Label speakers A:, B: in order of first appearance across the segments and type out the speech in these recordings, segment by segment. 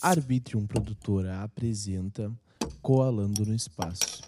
A: Arbitrium Produtora apresenta Coalando no Espaço.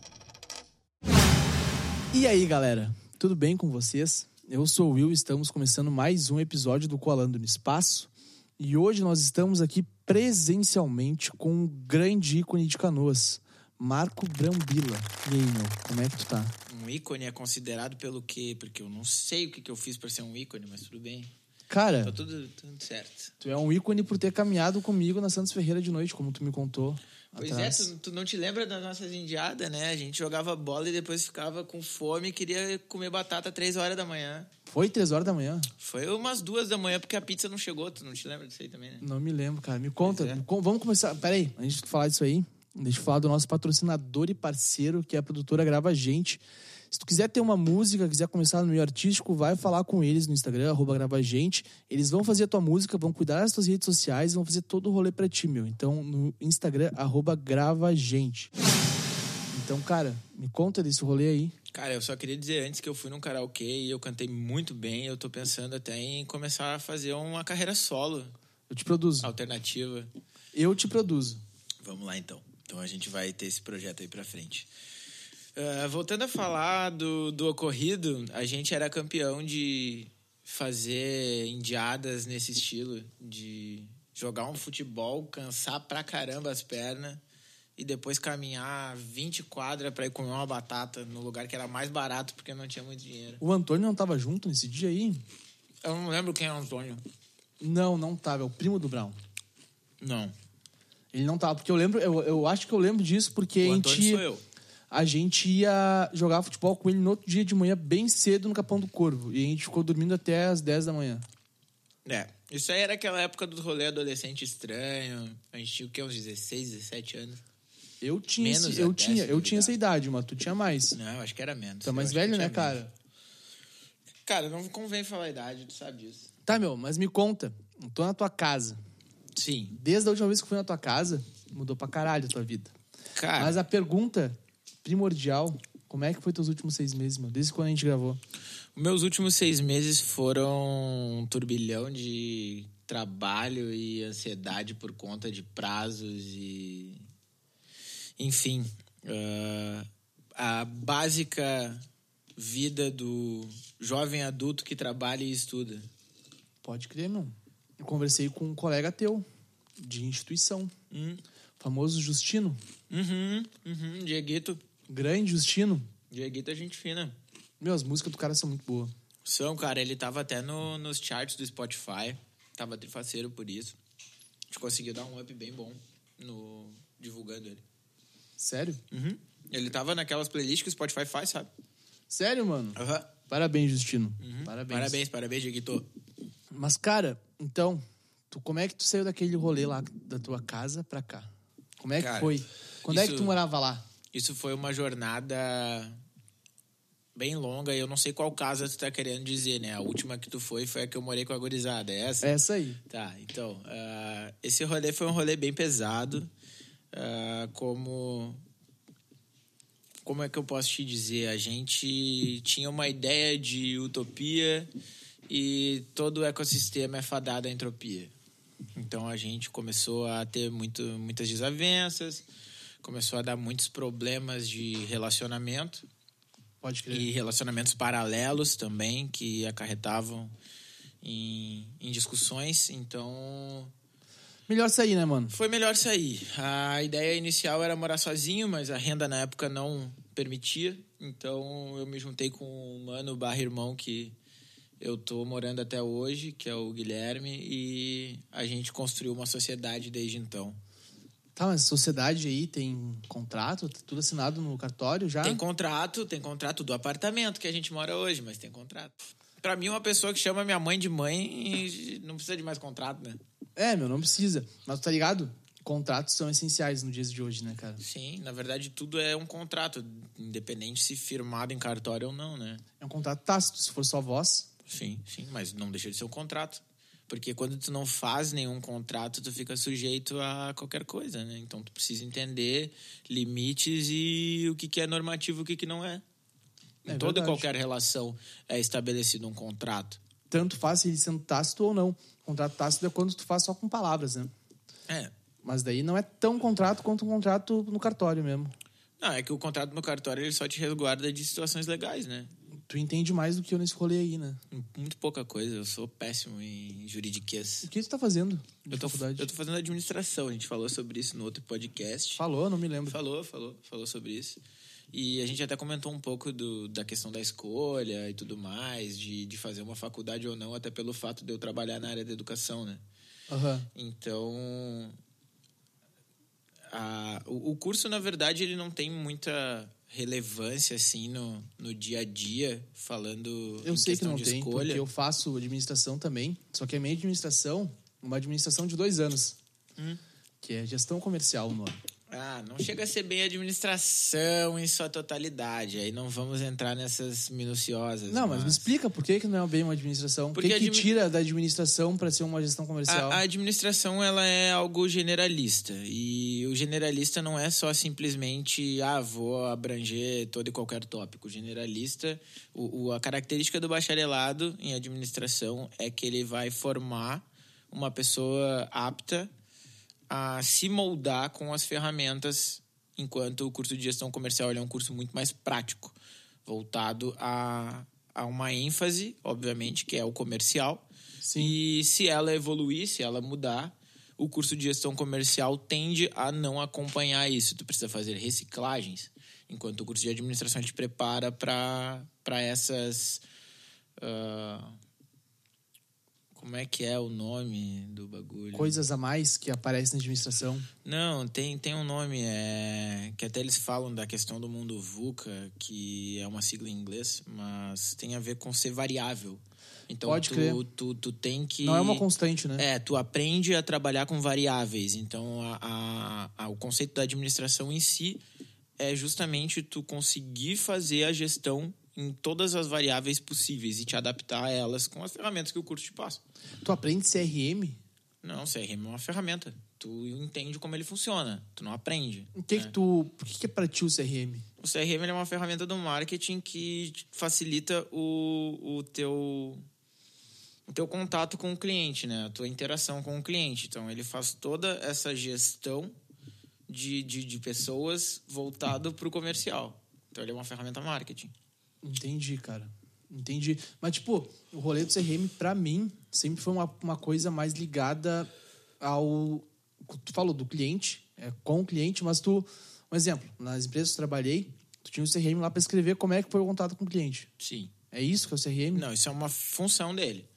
A: E aí, galera? Tudo bem com vocês? Eu sou o Will estamos começando mais um episódio do Coalando no Espaço. E hoje nós estamos aqui presencialmente com um grande ícone de canoas, Marco Brambila. E aí, meu, como é que tu tá?
B: Um ícone é considerado pelo quê? Porque eu não sei o que, que eu fiz para ser um ícone, mas tudo bem.
A: Cara,
B: Tá tudo, tudo certo.
A: tu é um ícone por ter caminhado comigo na Santos Ferreira de noite, como tu me contou.
B: Pois
A: atrás.
B: é, tu, tu não te lembra das nossas indiadas, né? A gente jogava bola e depois ficava com fome e queria comer batata três horas da manhã.
A: Foi três horas da manhã?
B: Foi umas duas da manhã porque a pizza não chegou. Tu não te lembra disso aí também, né?
A: Não me lembro, cara. Me conta.
B: É.
A: Vamos começar. Pera aí, antes de falar disso aí, deixa eu falar do nosso patrocinador e parceiro, que é a produtora Grava Gente. Se tu quiser ter uma música, quiser começar no meio artístico, vai falar com eles no Instagram, arroba Grava Gente. Eles vão fazer a tua música, vão cuidar das tuas redes sociais, vão fazer todo o rolê pra ti, meu. Então, no Instagram, arroba Grava Gente. Então, cara, me conta desse rolê aí.
B: Cara, eu só queria dizer antes que eu fui num karaokê e eu cantei muito bem. Eu tô pensando até em começar a fazer uma carreira solo,
A: Eu te produzo.
B: alternativa.
A: Eu te produzo.
B: Vamos lá então. Então a gente vai ter esse projeto aí pra frente. Ah, voltando a falar do, do ocorrido, a gente era campeão de fazer indiadas nesse estilo, de jogar um futebol, cansar pra caramba as pernas e depois caminhar 20 quadras pra ir comer uma batata no lugar que era mais barato porque não tinha muito dinheiro.
A: O Antônio não tava junto nesse dia aí?
B: Eu não lembro quem é o Antônio.
A: Não, não tava. É o primo do Brown.
B: Não.
A: Ele não tava, porque eu lembro, eu, eu acho que eu lembro disso, porque
B: O
A: a
B: Antônio
A: gente,
B: sou eu.
A: A gente ia jogar futebol com ele no outro dia de manhã, bem cedo, no Capão do Corvo. E a gente ficou dormindo até as 10 da manhã.
B: É, isso aí era aquela época do rolê adolescente estranho. A gente tinha o quê? Uns 16, 17 anos.
A: Eu tinha,
B: Menos
A: esse- eu tinha, eu tinha essa idade, mas tu tinha mais.
B: Não, eu acho que era menos.
A: Tu é mais velho, né,
B: menos.
A: cara?
B: Cara, não convém falar a idade, tu sabe disso.
A: Tá, meu, mas me conta. Eu tô na tua casa.
B: Sim.
A: Desde a última vez que eu fui na tua casa, mudou pra caralho a tua vida.
B: Cara,
A: Mas a pergunta primordial, como é que foi teus últimos seis meses, meu? Desde quando a gente gravou?
B: meus últimos seis meses foram um turbilhão de trabalho e ansiedade por conta de prazos e. Enfim. ah, a básica vida do jovem adulto que trabalha e estuda.
A: Pode crer, meu. Eu conversei com um colega teu, de instituição.
B: Hum.
A: Famoso Justino.
B: Uhum, uhum, Dieguito.
A: Grande Justino.
B: Dieguito é gente fina.
A: Meu, as músicas do cara são muito boas.
B: São, cara, ele tava até no, nos charts do Spotify. Tava trifaceiro por isso. A gente conseguiu dar um up bem bom no divulgando ele.
A: Sério?
B: Uhum. Ele tava naquelas playlists que o Spotify faz, sabe?
A: Sério, mano?
B: Aham.
A: Parabéns, Justino.
B: Uhum.
A: Parabéns.
B: Parabéns, parabéns, Dieguito.
A: Mas, cara, então, tu, como é que tu saiu daquele rolê lá da tua casa pra cá? Como é que
B: Cara,
A: foi? Quando é que
B: isso-
A: tu morava lá?
B: Isso foi uma jornada bem longa e eu não sei qual casa tu tá querendo dizer, né? A última que tu foi foi a que eu morei com a gurizada, é essa?
A: Essa aí.
B: Tá, então, ah, esse rolê foi um rolê bem pesado. ah, como. Como é que eu posso te dizer? A gente tinha uma ideia de utopia e todo o ecossistema é fadado à entropia. Então a gente começou a ter muito, muitas desavenças, começou a dar muitos problemas de relacionamento
A: Pode crer.
B: e relacionamentos paralelos também que acarretavam em, em discussões. Então
A: Melhor sair, né, mano?
B: foi melhor sair. A ideia inicial era morar sozinho, mas a renda na época não permitia. Então eu me juntei com um mano barra irmão que eu tô morando até hoje, que é o Guilherme, e a gente construiu uma sociedade desde então.
A: Tá, mas sociedade aí tem contrato, tá tudo assinado no cartório já?
B: Tem contrato, tem contrato do apartamento que a gente mora hoje, mas tem contrato. Pra mim, uma pessoa que chama minha mãe de mãe não precisa de mais contrato, né?
A: É, meu, não precisa. Mas tá ligado? Contratos são essenciais no dias de hoje, né, cara?
B: Sim, na verdade, tudo é um contrato, independente se firmado em cartório ou não, né?
A: É um contrato tácito, se for só voz.
B: Sim, sim, mas não deixa de ser um contrato. Porque quando tu não faz nenhum contrato, tu fica sujeito a qualquer coisa, né? Então tu precisa entender limites e o que, que é normativo e o que, que não é.
A: É
B: Em toda e qualquer relação é estabelecido um contrato.
A: Tanto faz ele sendo tácito ou não. Contrato tácito é quando tu faz só com palavras, né?
B: É,
A: Mas daí não é tão contrato quanto um contrato no cartório mesmo.
B: Não, é que o contrato no cartório ele só te resguarda de situações legais, né?
A: Tu entende mais do que eu nesse rolê aí, né?
B: Muito pouca coisa, eu sou péssimo em juridiquês.
A: O que tu tá fazendo
B: Eu tô,
A: faculdade?
B: eu tô fazendo administração, a gente falou sobre isso no outro podcast.
A: Falou, não me lembro.
B: Falou, falou, falou sobre isso. E a gente até comentou um pouco do, da questão da escolha e tudo mais, de, de fazer uma faculdade ou não, até pelo fato de eu trabalhar na área da educação, né?
A: Aham.
B: Então, a- o, o curso, na verdade, ele não tem muita relevância, assim, no, no dia a dia, falando
A: Eu
B: em
A: sei que não
B: de
A: tem,
B: escolha.
A: porque eu faço administração também. Só que a minha administração, uma administração de dois anos.
B: Hum.
A: Que é gestão comercial o nome.
B: Ah, não chega a ser bem administração em sua totalidade. Aí não vamos entrar nessas minuciosas.
A: Não, mas me explica por que, que não é bem uma administração. Por
B: Porque
A: que, que
B: admi-
A: tira da administração para ser uma gestão comercial?
B: A, a administração ela é algo generalista e o generalista não é só simplesmente ah vou abranger todo e qualquer tópico. O generalista, o, o- a característica do bacharelado em administração é que ele vai formar uma pessoa apta a se moldar com as ferramentas, enquanto o curso de gestão comercial é um curso muito mais prático, voltado a, a uma ênfase, obviamente, que é o comercial.
A: Sim.
B: E se ela evoluir, se ela mudar, o curso de gestão comercial tende a não acompanhar isso. Tu precisa fazer reciclagens, enquanto o curso de administração te prepara para essas. ah, como é que é o nome do bagulho?
A: Coisas a mais que aparecem na administração.
B: Não, tem, tem um nome, é, que até eles falam da questão do mundo VUCA, que é uma sigla em inglês, mas tem a ver com ser variável. Então
A: Pode
B: tu,
A: crer.
B: Tu, tu tem que.
A: Não é uma constante, né?
B: É, tu aprende a trabalhar com variáveis. Então, a, a- a- o conceito da administração em si é justamente tu conseguir fazer a gestão em todas as variáveis possíveis e te adaptar a elas com as ferramentas que o curso te passa.
A: Tu aprende CRM?
B: Não, CRM é uma ferramenta. Tu entende como ele funciona. Tu não aprende.
A: O que
B: né?
A: que tu... Por que, que é pra ti o CRM?
B: O CRM é uma ferramenta do marketing que facilita o, o teu o teu contato com o cliente, né? A tua interação com o cliente. Então, ele faz toda essa gestão de, de, de pessoas voltado para o comercial. Então, ele é uma ferramenta marketing.
A: Entendi, cara. Entendi. Mas, tipo, o rolê do CRM, pra mim, sempre foi uma, uma coisa mais ligada ao. Tu falou do cliente, é, com o cliente, mas tu. Um exemplo, nas empresas que eu trabalhei, tu tinha o CRM lá pra escrever como é que foi o contato com o cliente.
B: Sim.
A: É isso que é o CRM?
B: Não, isso é uma função dele.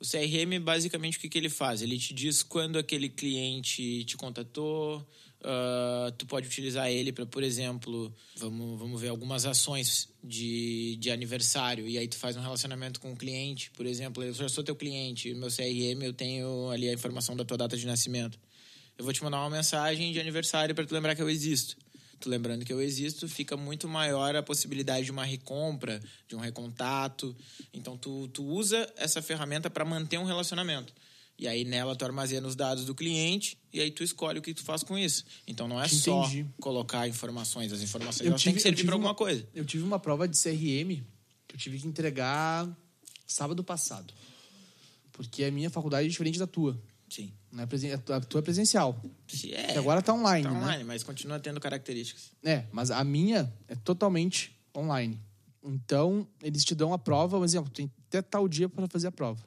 B: O CRM, basicamente, o que, que ele faz? Ele te diz quando aquele cliente te contatou. Ah, tu pode utilizar ele para, por exemplo, vamos, vamos ver algumas ações de, de aniversário. E aí tu faz um relacionamento com o cliente. Por exemplo, eu sou teu cliente, meu CRM, eu tenho ali a informação da tua data de nascimento. Eu vou te mandar uma mensagem de aniversário para tu lembrar que eu existo. Tu lembrando que eu existo, fica muito maior a possibilidade de uma recompra, de um recontato. Então, tu, tu usa essa ferramenta para manter um relacionamento. E aí, nela, tu armazena os dados do cliente e aí tu escolhe o que tu faz com isso. Então, não é só
A: Entendi.
B: colocar informações. As informações
A: Eu
B: elas têm
A: tive-
B: que servir
A: tive
B: para alguma
A: uma-
B: coisa.
A: Eu tive uma prova de CRM que eu tive que entregar sábado passado. Porque a minha faculdade é diferente da tua.
B: Sim.
A: Não é presen- A tua é presencial.
B: Se é,
A: agora tá online,
B: tá
A: né?
B: online, mas continua tendo características.
A: É, mas a minha é totalmente online. Então, eles te dão a prova, por exemplo, tem até tal dia para fazer a prova.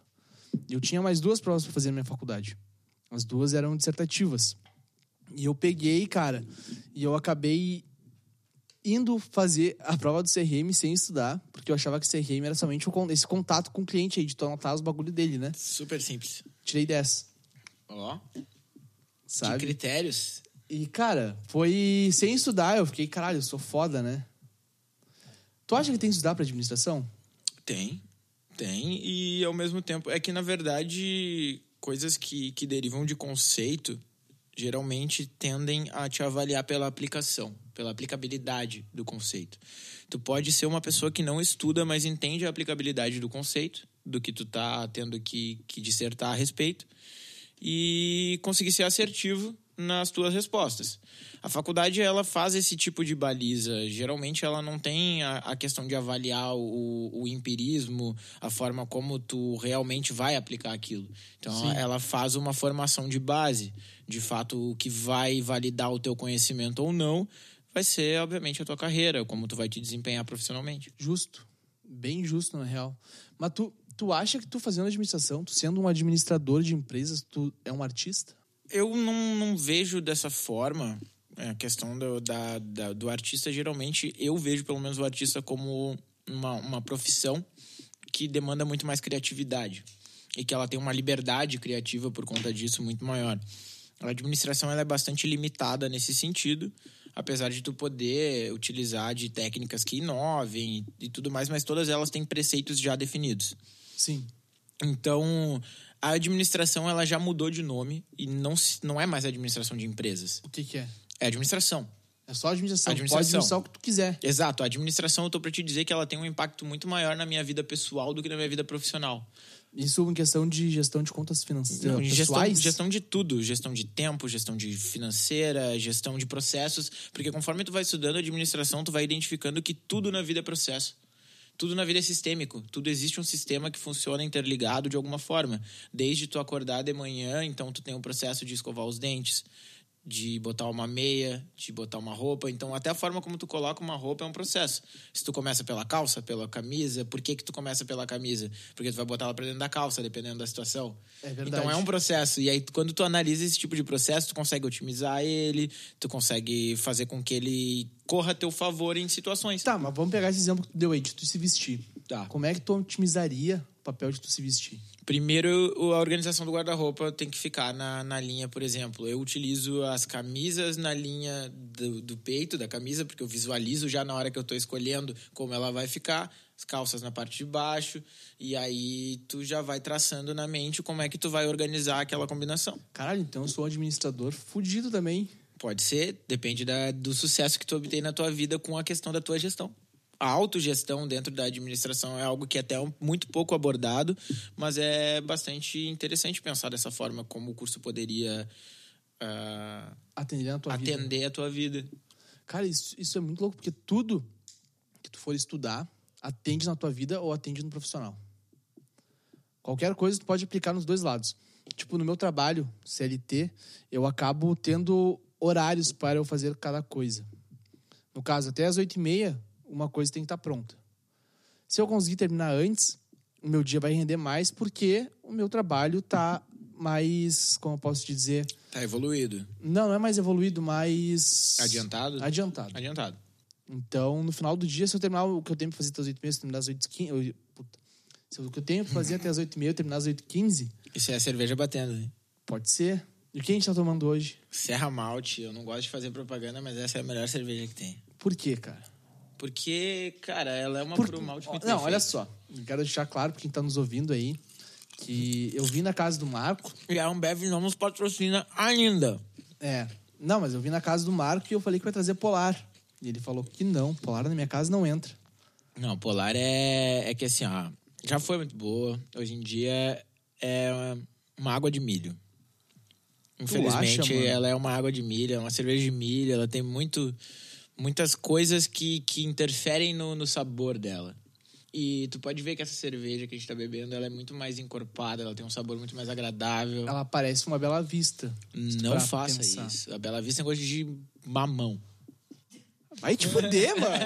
A: Eu tinha mais duas provas para fazer na minha faculdade. As duas eram dissertativas. E eu peguei, cara, e eu acabei indo fazer a prova do CRM sem estudar, porque eu achava que CRM era somente o esse contato com o cliente aí, de tu anotar os bagulho dele, né?
B: Super simples.
A: Tirei 10,
B: Ó, de
A: sabe?
B: critérios.
A: E, cara, foi sem estudar. Eu fiquei, caralho, eu sou foda, né? Tu acha que tem que estudar pra administração?
B: Tem, tem. E ao mesmo tempo, é que na verdade, coisas que, que derivam de conceito geralmente tendem a te avaliar pela aplicação, pela aplicabilidade do conceito. Tu pode ser uma pessoa que não estuda, mas entende a aplicabilidade do conceito, do que tu tá tendo que, que dissertar a respeito, e conseguir ser assertivo nas tuas respostas. A faculdade ela faz esse tipo de baliza. Geralmente ela não tem a, a questão de avaliar o, o, empirismo, a forma como tu realmente vai aplicar aquilo. Então
A: Sim.
B: ela faz uma formação de base. De fato, o que vai validar o teu conhecimento ou não vai ser, obviamente, a tua carreira, como tu vai te desempenhar profissionalmente.
A: Justo. Bem justo, na real. Mas tu, tu acha que tu fazendo administração, tu sendo um administrador de empresas, tu é um artista?
B: Eu não, não vejo dessa forma é, a questão do, da, da, do artista. Geralmente, eu vejo pelo menos o artista como uma, uma profissão que demanda muito mais criatividade e que ela tem uma liberdade criativa por conta disso muito maior. A administração ela é bastante limitada nesse sentido, apesar de tu poder utilizar de técnicas que inovem e, e tudo mais, mas todas elas têm preceitos já definidos.
A: Sim.
B: Então, a administração ela já mudou de nome e não, não é mais administração de empresas.
A: O que, que é?
B: É administração.
A: É só administração.
B: Administração.
A: Pode administrar o que tu quiser.
B: Exato. A administração, eu tô pra te dizer que ela tem um impacto muito maior na minha vida pessoal do que na minha vida profissional.
A: Isso em questão de gestão de contas financeiras
B: Gestão,
A: pessoais?
B: gestão de tudo. Gestão de tempo, gestão de financeira, gestão de processos. Porque conforme tu vai estudando administração, tu vai identificando que tudo na vida é processo. Tudo na vida é sistêmico. Tudo existe um sistema que funciona interligado de alguma forma. Desde tu acordar de manhã, então tu tem o processo de escovar os dentes, de botar uma meia, de botar uma roupa. Então, até a forma como tu coloca uma roupa é um processo. Se tu começa pela calça, pela camisa, por que que tu começa pela camisa? Porque tu vai botar ela pra dentro da calça, dependendo da situação.
A: É verdade.
B: Então, é um processo. E aí, quando tu analisa esse tipo de processo, tu consegue otimizar ele, tu consegue fazer com que ele corra a teu favor em situações.
A: Tá, mas vamos pegar esse exemplo que tu deu aí, de tu se vestir.
B: Tá.
A: Como é que tu otimizaria o papel de tu se vestir?
B: Primeiro, a organização do guarda-roupa tem que ficar na, na linha, por exemplo. Eu utilizo as camisas na linha do, do peito da camisa, porque eu visualizo já na hora que eu tô escolhendo como ela vai ficar. As calças na parte de baixo. E aí tu já vai traçando na mente como é que tu vai organizar aquela combinação.
A: Caralho, então eu sou um administrador fudido também.
B: Pode ser, depende da, do sucesso que tu obtém na tua vida com a questão da tua gestão. A autogestão dentro da administração é algo que é até um- muito pouco abordado, mas é bastante interessante pensar dessa forma como o curso poderia ah,
A: Atender na tua vida.
B: atender a tua vida.
A: Cara, isso, isso é muito louco, porque tudo que tu for estudar atende na tua vida ou atende no profissional. Qualquer coisa tu pode aplicar nos dois lados. Tipo, no meu trabalho, CLT, eu acabo tendo horários para eu fazer cada coisa. No caso, até as oito e meia, uma coisa tem que estar pronta. Se eu conseguir terminar antes, o meu dia vai render mais, porque o meu trabalho tá mais, como eu posso te dizer,
B: Tá evoluído.
A: não, não é mais evoluído, mais...
B: Adiantado?
A: Adiantado.
B: Adiantado.
A: Então, no final do dia, se eu terminar o que eu tenho pra fazer até as 8h30, se eu terminar às 8h15. eu- puta. Se o que eu tenho pra fazer até as 8h30 eu terminar às 8h15,
B: Isso é a cerveja batendo. né?
A: pode ser. E o que a gente tá tomando hoje?
B: Serra Malte, eu não gosto de fazer propaganda, mas essa é a melhor cerveja que tem.
A: Por quê, cara?
B: Porque, cara, ela é uma
A: Por-
B: muito
A: Não, olha só. Quero deixar claro pra quem tá nos ouvindo aí que eu vim na casa do Marco.
B: E a Ambev não nos patrocina ainda.
A: É. Não, mas eu vim na casa do Marco e eu falei que vai trazer Polar. E ele falou que não, Polar na minha casa não entra.
B: Não, Polar é, é que assim, ó, já foi muito boa. Hoje em dia é uma água de milho. Infelizmente,
A: acha,
B: ela é uma água de milho, é uma cerveja de milho, ela tem muito, muitas coisas que, que interferem no, no sabor dela. E tu pode ver que essa cerveja que a gente tá bebendo, ela é muito mais encorpada, ela tem um sabor muito mais agradável.
A: Ela parece uma bela vista.
B: Não faça
A: pensar.
B: isso. A Bela Vista tem gosto de mamão.
A: Vai te fuder, mano.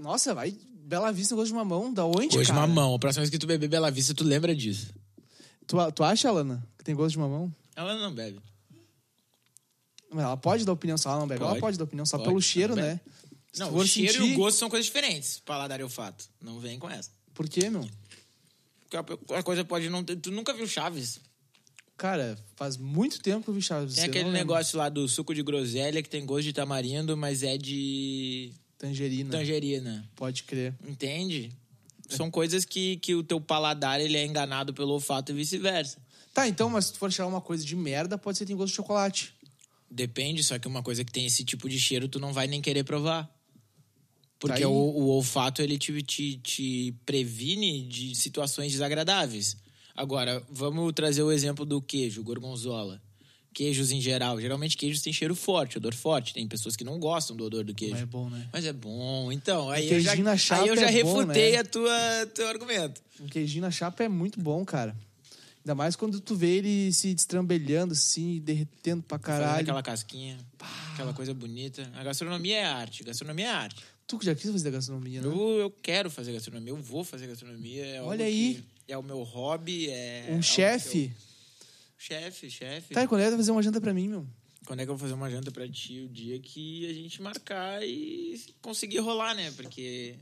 A: Nossa, vai. Bela Vista gosto de mamão. Da onde,
B: Gosto de
A: cara?
B: mamão. A próxima vez que tu beber Bela Vista, tu lembra disso.
A: Tu, tu acha, Alana, que tem gosto de mamão?
B: Ela não bebe.
A: Ela pode dar opinião se ela não bebe. Ela
B: Pode.
A: dar opinião só
B: Pode.
A: pelo cheiro, né? Se
B: Não, o cheiro e o gosto são coisas diferentes. Paladar e olfato. Não vem com essa.
A: Por quê, meu?
B: Porque a- coisa pode não ter... Tu nunca viu Chaves?
A: Cara, faz muito tempo que eu vi Chaves.
B: Tem aquele negócio lá do suco de groselha que tem gosto de tamarindo, mas é de
A: Tangerina.
B: tangerina.
A: Pode crer.
B: Entende? São coisas que, que o teu paladar ele é enganado pelo olfato e vice-versa.
A: Tá, então, mas se tu for tirar uma coisa de merda, pode ser que tem gosto de chocolate.
B: Depende, só que uma coisa que tem esse tipo de cheiro, tu não vai nem querer provar. Porque
A: Tá
B: o, o olfato, ele te, te, te previne de situações desagradáveis. Agora, vamos trazer o exemplo do queijo, gorgonzola. Queijos em geral. Geralmente queijos têm cheiro forte, odor forte. Tem pessoas que não gostam do odor do queijo.
A: Mas é bom, né?
B: Mas é bom. Então, aí eu já, aí eu já
A: é bom,
B: refutei
A: né?
B: a tua teu argumento.
A: Um queijinho na chapa é muito bom, cara. Ainda mais quando tu vê ele se destrambelhando, assim, derretendo pra
B: Fazendo
A: caralho.
B: aquela casquinha, aquela coisa bonita. A gastronomia é arte. Gastronomia é arte.
A: Tu já quis fazer gastronomia, né?
B: Eu, eu quero fazer gastronomia, eu vou fazer gastronomia. É
A: Olha aí.
B: É o meu hobby. É
A: Um chefe.
B: eu- Chefe, chefe.
A: Tá, e quando é que vai fazer uma janta pra mim, meu?
B: Quando é que eu vou fazer uma janta pra ti? O dia que a gente marcar e conseguir rolar, né? Porque.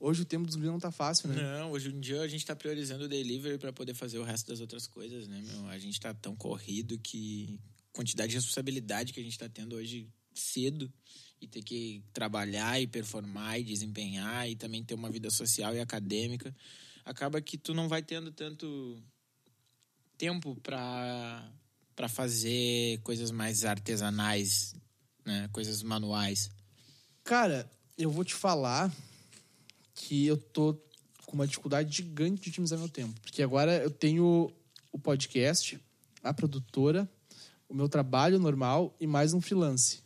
A: Hoje o tempo dos guris não tá fácil, né?
B: Não, hoje em dia a gente tá priorizando o delivery pra poder fazer o resto das outras coisas, né, meu? A gente tá tão corrido que. Quantidade de responsabilidade que a gente tá tendo hoje cedo e ter que trabalhar e performar e desempenhar e também ter uma vida social e acadêmica. Acaba que tu não vai tendo tanto tempo pra para fazer coisas mais artesanais, né? Coisas manuais.
A: Cara, eu vou te falar que eu tô com uma dificuldade gigante de otimizar meu tempo. Porque agora eu tenho o podcast, a produtora, o meu trabalho normal e mais um freelance.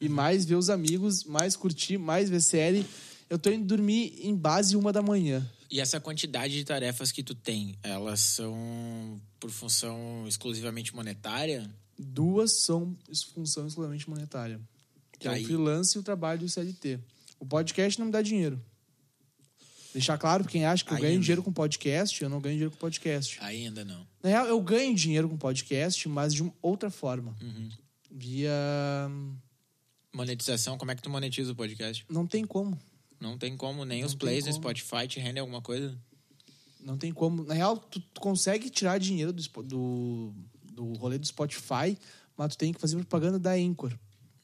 A: E mais ver os amigos, mais curtir, mais ver série. Eu tô indo dormir em base uma da manhã.
B: E essa quantidade de tarefas que tu tem, elas são por função exclusivamente monetária?
A: Duas são função exclusivamente monetária. Que é o freelance e o trabalho do CLT. O podcast não me dá dinheiro. Deixar claro, pra quem acha que eu ganho dinheiro com podcast, eu não ganho dinheiro com podcast.
B: Ainda não.
A: Na real, eu ganho dinheiro com podcast, mas de outra forma.
B: Uhum.
A: Via.
B: Monetização, como é que tu monetiza o podcast?
A: Não tem como.
B: Não tem como, nem
A: Não
B: os plays no. Spotify te rendem alguma coisa?
A: Não tem como. Na real, tu, tu consegue tirar dinheiro do, do, do rolê do Spotify, mas tu tem que fazer propaganda da Anchor,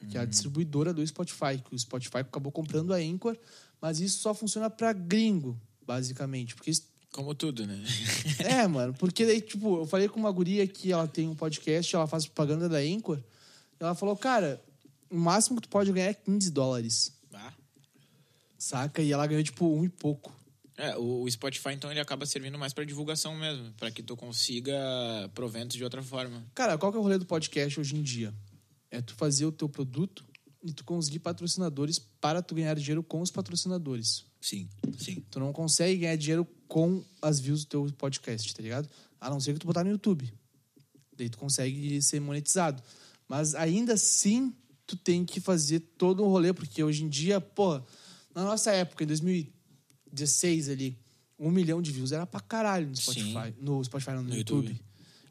A: que é a distribuidora do Spotify. Que o Spotify acabou comprando a Anchor, mas isso só funciona pra gringo, basicamente. Porque
B: Como tudo, né?
A: É, mano, porque daí, tipo, eu falei com uma guria que ela tem um podcast, ela faz propaganda da Anchor. e Ela falou, cara, o máximo que tu pode ganhar é 15 dólares,
B: Ah.
A: saca? E ela ganhou, tipo, um e pouco.
B: É, o, Spotify, então, ele acaba servindo mais pra divulgação mesmo, pra que tu consiga proventos de outra forma.
A: Cara, qual que é o rolê do podcast hoje em dia? É tu fazer o teu produto e tu conseguir patrocinadores para tu ganhar dinheiro com os patrocinadores.
B: Sim, sim.
A: Tu não consegue ganhar dinheiro com as views do teu podcast, tá ligado? A não ser que tu botar no YouTube. Daí tu consegue ser monetizado. Mas ainda assim, tu tem que fazer todo um rolê, porque hoje em dia, pô, na nossa época, em 2016 ali, um milhão de views era pra caralho no Spotify. No Spotify, não, no,
B: No
A: YouTube.
B: YouTube.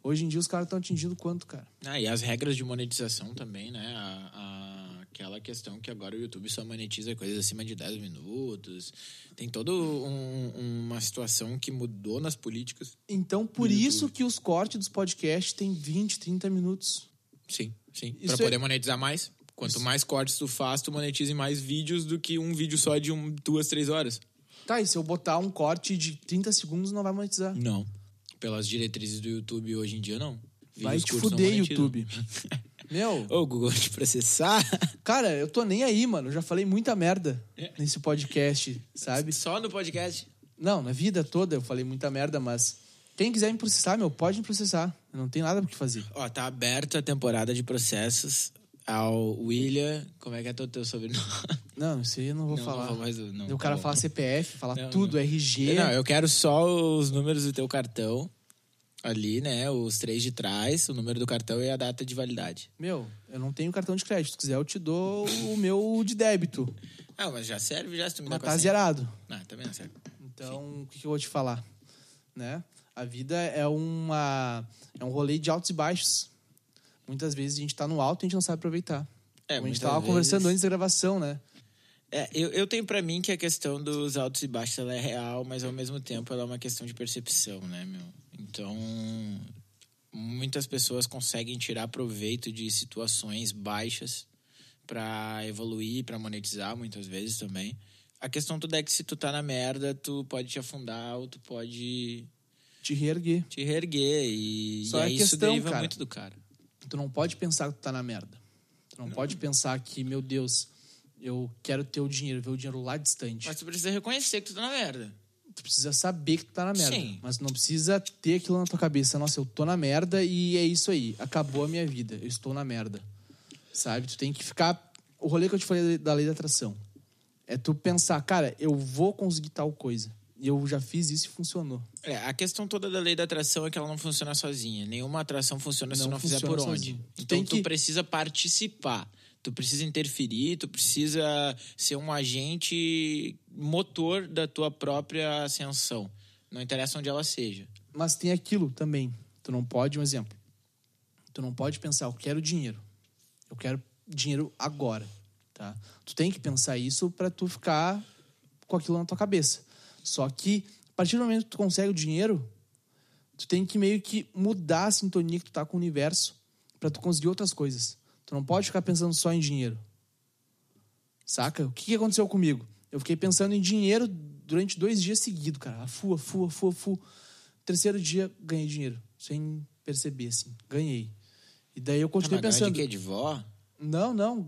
A: Hoje em dia os caras estão atingindo quanto, cara?
B: Ah, e as regras de monetização também, né? A, a- aquela questão que agora o YouTube só monetiza coisas acima de 10 minutos. Tem toda um- uma situação que mudou nas políticas.
A: Então, por isso
B: YouTube.
A: que os cortes dos podcasts têm 20, 30 minutos.
B: Sim, sim. Pra
A: é-
B: poder monetizar mais. Quanto
A: Isso.
B: mais cortes tu faz, tu monetiza mais vídeos do que um vídeo só de um, duas, três horas.
A: Tá, e se eu botar um corte de 30 segundos, não vai monetizar.
B: Não. Pelas diretrizes do YouTube hoje em dia, não.
A: Vai te fuder. YouTube. Meu,
B: Ô, Google, te processar?
A: cara, eu tô nem aí, mano. Eu já falei muita merda
B: É.
A: nesse podcast, sabe?
B: Só no podcast.
A: Não, na vida toda eu falei muita merda, mas quem quiser me processar, meu, pode me processar. Eu não tenho nada pro que fazer.
B: Ó, tá aberta a temporada de processos ao William. Como é que é teu, teu sobrenome?
A: Não, isso aí eu não vou
B: Não,
A: falar.
B: não vou mais- não,
A: o
B: tá
A: cara
B: bom.
A: fala CPF, fala
B: Não,
A: tudo,
B: não.
A: RG.
B: Não, eu quero só os números do teu cartão. Ali, né? Os três de trás, o número do cartão e a data de validade.
A: Meu, eu não tenho cartão de crédito. Se quiser, eu te dou o meu de débito.
B: Ah, mas já serve já se tu me dá
A: Mas tá zerado.
B: Não, também não serve.
A: Então, o que, que eu vou te falar? Né? A vida é uma é um rolê de altos e baixos. Muitas vezes a gente tá no alto e a gente não sabe aproveitar.
B: É,
A: Como a gente
B: muitas
A: tava
B: vezes-
A: conversando antes da gravação, né?
B: É, eu, eu tenho pra mim que a questão dos altos e baixos ela é real, mas ao mesmo tempo ela é uma questão de percepção, né, meu? Então, muitas pessoas conseguem tirar proveito de situações baixas pra evoluir, pra monetizar muitas vezes também. A questão toda é que se tu tá na merda, tu pode te afundar ou tu pode
A: Te reerguer.
B: te reerguer e,
A: Só
B: e
A: é
B: aí isso
A: questão,
B: deriva
A: cara.
B: muito do cara.
A: Tu não pode pensar que tu tá na merda. Tu não, pode pensar que, meu Deus, eu quero ter o dinheiro, ver o dinheiro lá distante.
B: Mas tu precisa reconhecer que tu tá na merda.
A: Tu precisa saber que tu tá na merda.
B: Sim.
A: Mas tu não precisa ter aquilo na tua cabeça. Nossa, eu tô na merda e é isso aí. Acabou a minha vida. Eu estou na merda. Sabe? Tu tem que ficar. O rolê que eu te falei da lei da atração. É tu pensar, cara, eu vou conseguir tal coisa. E eu já fiz isso e funcionou.
B: É, a questão toda da lei da atração é que ela não funciona sozinha. Nenhuma atração funciona se
A: Não
B: não fizer por onde.
A: sozinho. Tu
B: Então
A: tem
B: tu
A: que-
B: precisa participar. Tu precisa interferir, tu precisa ser um agente motor da tua própria ascensão. Não interessa onde ela seja.
A: Mas tem aquilo também. Tu não pode, um exemplo. Tu não pode pensar, eu quero dinheiro. Eu quero dinheiro agora, tá? Tu tem que pensar isso pra tu ficar com aquilo na tua cabeça. Só que a partir do momento que tu consegue o dinheiro, tu tem que meio que mudar a sintonia que tu tá com o universo pra tu conseguir outras coisas. Tu não pode ficar pensando só em dinheiro. Saca? O que, que aconteceu comigo? Eu fiquei pensando em dinheiro durante dois dias seguidos, cara. Fu, fu, fu, fu. Terceiro dia, ganhei dinheiro. Sem perceber, assim. Ganhei. E daí eu
B: Ah,
A: continuei
B: mas não é
A: pensando.
B: de quê? De vó?
A: Não, não.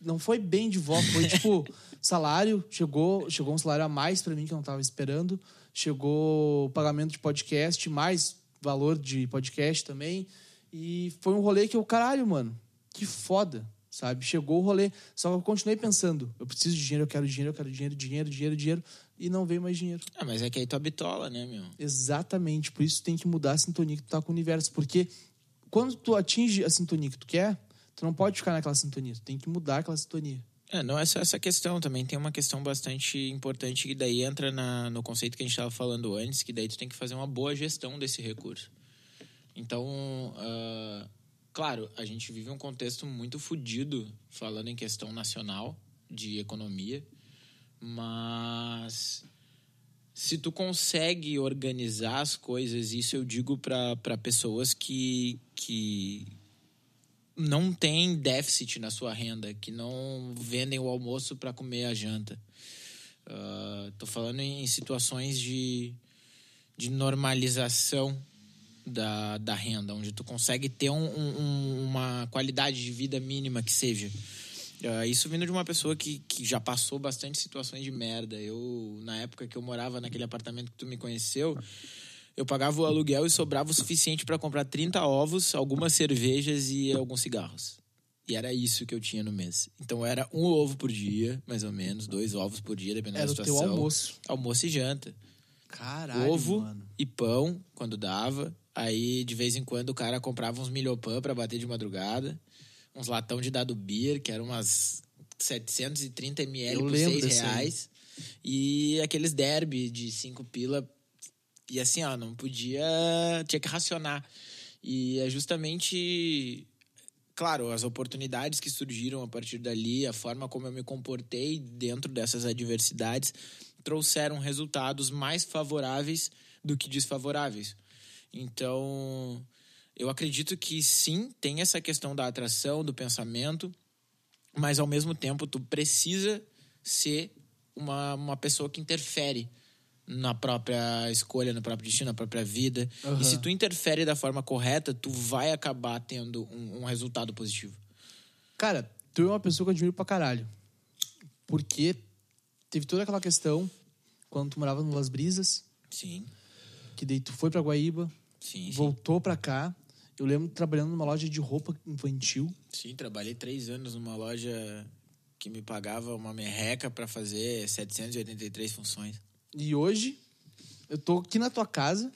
A: Não foi bem de volta. Foi tipo, salário, chegou, chegou um salário a mais pra mim que eu não tava esperando. Chegou pagamento de podcast, mais valor de podcast também. E foi um rolê que eu, caralho, mano, que foda, sabe? Chegou o rolê. Só que eu continuei pensando, eu preciso de dinheiro, eu quero dinheiro, eu quero dinheiro, dinheiro, dinheiro, dinheiro. E não veio mais dinheiro.
B: Ah, mas é que aí tu habitola, né, meu?
A: Exatamente. Por isso tem que mudar a sintonia que tu tá com o universo. Porque quando tu atinge a sintonia que tu quer, tu não pode ficar naquela sintonia. Tu tem que mudar aquela sintonia.
B: É, não é só essa questão, também tem uma questão bastante importante que daí entra na, no conceito que a gente estava falando antes, que daí tu tem que fazer uma boa gestão desse recurso. Então, ah, claro, a gente vive um contexto muito fodido falando em questão nacional de economia, mas se tu consegue organizar as coisas, isso eu digo para pessoas que, que não têm déficit na sua renda, que não vendem o almoço para comer a janta. Ah, tô falando em situações de, de normalização da, da renda, onde tu consegue ter um- um- uma qualidade de vida mínima que seja. Ah, isso vindo de uma pessoa que, que já passou bastante situações de merda. Eu, na época que eu morava naquele apartamento que tu me conheceu, eu pagava o aluguel e sobrava o suficiente para comprar 30 ovos, algumas cervejas e alguns cigarros. E era isso que eu tinha no mês. Então era um ovo por dia, mais ou menos, dois ovos por dia, dependendo
A: Era
B: da
A: o teu
B: situação.
A: almoço.
B: Almoço e janta.
A: Caralho,
B: Ovo
A: mano.
B: e pão, quando dava. Aí, de vez em quando, o cara comprava uns milhopan para bater de madrugada. Uns latão de dado beer, que eram umas 730 ml
A: Eu
B: por
A: lembro
B: 6
A: desse aí.
B: reais. E aqueles derby de 5 pila. E assim, ó, não podia... Tinha que racionar. E é justamente... Claro, as oportunidades que surgiram a partir dali, a forma como eu me comportei dentro dessas adversidades, trouxeram resultados mais favoráveis do que desfavoráveis. Então, eu acredito que sim, tem essa questão da atração, do pensamento, mas ao mesmo tempo tu precisa ser uma, uma pessoa que interfere na própria escolha, no próprio destino, na própria vida.
A: Aham.
B: E se tu interfere da forma correta, tu vai acabar tendo um, um resultado positivo.
A: Cara, tu é uma pessoa que eu admiro pra caralho. Porque teve toda aquela questão quando tu morava no Las Brisas,
B: Sim,
A: que daí tu foi pra Guaíba,
B: sim, sim.
A: voltou pra cá. Eu lembro trabalhando numa loja de roupa infantil.
B: Sim, trabalhei três anos numa loja que me pagava uma merreca para fazer 783 funções.
A: E hoje eu tô aqui na tua casa,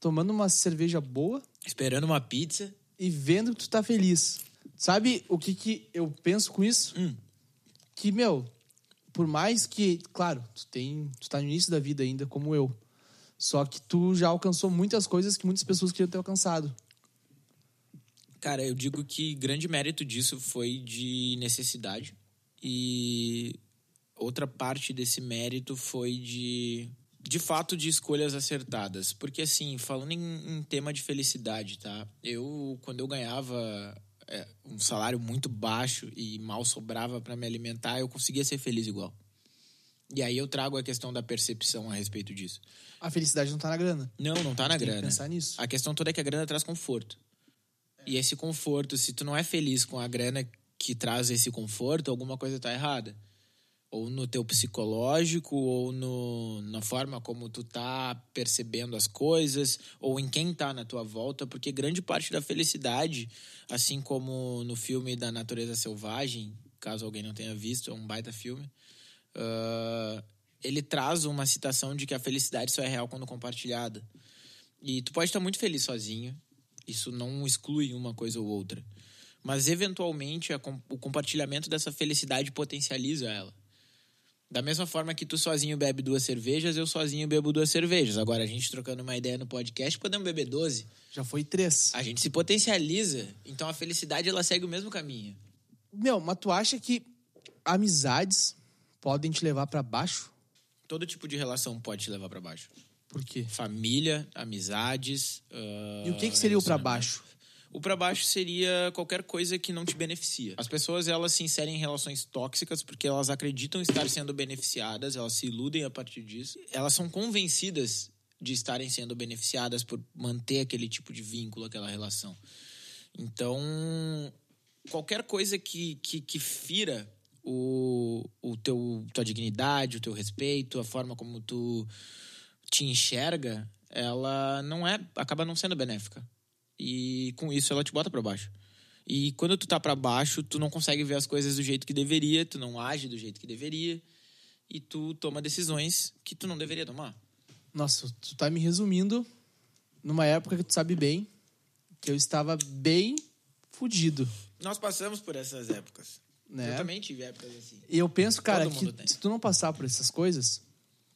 A: tomando uma cerveja boa
B: Esperando uma pizza.
A: e vendo que tu tá feliz. Sabe o que, que eu penso com isso?
B: Hum.
A: Que, meu, por mais que, claro, tu, tem, tu tá no início da vida ainda, como eu. Só que tu já alcançou muitas coisas que muitas pessoas queriam ter alcançado.
B: Cara, eu digo que grande mérito disso foi de necessidade. E outra parte desse mérito foi de. De fato, de escolhas acertadas. Porque, assim, falando em, em tema de felicidade, tá? Eu, quando eu ganhava é, um salário muito baixo e mal sobrava para me alimentar, eu conseguia ser feliz igual. E aí eu trago a questão da percepção a respeito disso.
A: A felicidade não tá na grana.
B: Não, não tá na
A: Tem que
B: grana.
A: pensar nisso.
B: A questão toda é que a grana traz conforto. E esse conforto, se tu não é feliz com a grana que traz esse conforto, alguma coisa tá errada. Ou no teu psicológico, ou no, na forma como tu tá percebendo as coisas, ou em quem tá na tua volta, porque grande parte da felicidade, assim como no filme da Natureza Selvagem, caso alguém não tenha visto, é um baita filme, uh, ele traz uma citação de que a felicidade só é real quando compartilhada. E tu pode estar muito feliz sozinho, isso não exclui uma coisa ou outra. Mas, eventualmente, a, o compartilhamento dessa felicidade potencializa ela. Da mesma forma que tu sozinho bebe duas cervejas, eu sozinho bebo duas cervejas. Agora, a gente trocando uma ideia no podcast, podemos beber 12.
A: Já foi três.
B: A gente se potencializa. Então, a felicidade, ela segue o mesmo caminho.
A: Meu, mas tu acha que amizades podem te levar para baixo?
B: Todo tipo de relação pode te levar para baixo.
A: Por quê?
B: Família, amizades. Uh,
A: e o que, que seria o para baixo?
B: O para baixo seria qualquer coisa que não te beneficia. As pessoas elas se inserem em relações tóxicas porque elas acreditam estar sendo beneficiadas, elas se iludem a partir disso. Elas são convencidas de estarem sendo beneficiadas por manter aquele tipo de vínculo, aquela relação. Então, qualquer coisa que, que, que fira o, o teu tua dignidade, o teu respeito, a forma como tu te enxerga, ela não é acaba não sendo benéfica e com isso ela te bota para baixo. E quando tu tá para baixo, tu não consegue ver as coisas do jeito que deveria, tu não age do jeito que deveria e tu toma decisões que tu não deveria tomar.
A: Nossa, tu tá me resumindo numa época que tu sabe bem que eu estava bem fudido.
B: Nós passamos por essas épocas. Né? Eu também tive épocas assim.
A: E eu penso, cara, que tem. se tu não passar por essas coisas,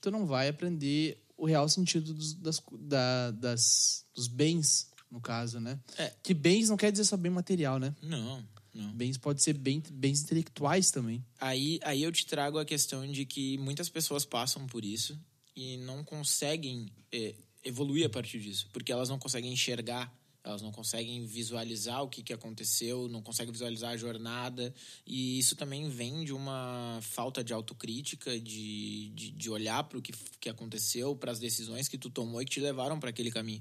A: tu não vai aprender o real sentido dos, das, da, das, dos bens no caso, né? É. Que bens não quer dizer só bem material, né?
B: Não, não.
A: Bens pode ser bem, bens intelectuais também.
B: Aí, aí eu te trago a questão de que muitas pessoas passam por isso e não conseguem é, evoluir a partir disso, porque elas não conseguem enxergar elas não conseguem visualizar o que, que aconteceu, não conseguem visualizar a jornada. E isso também vem de uma falta de autocrítica, de, de, de olhar para o que, que aconteceu, para as decisões que tu tomou e que te levaram para aquele caminho.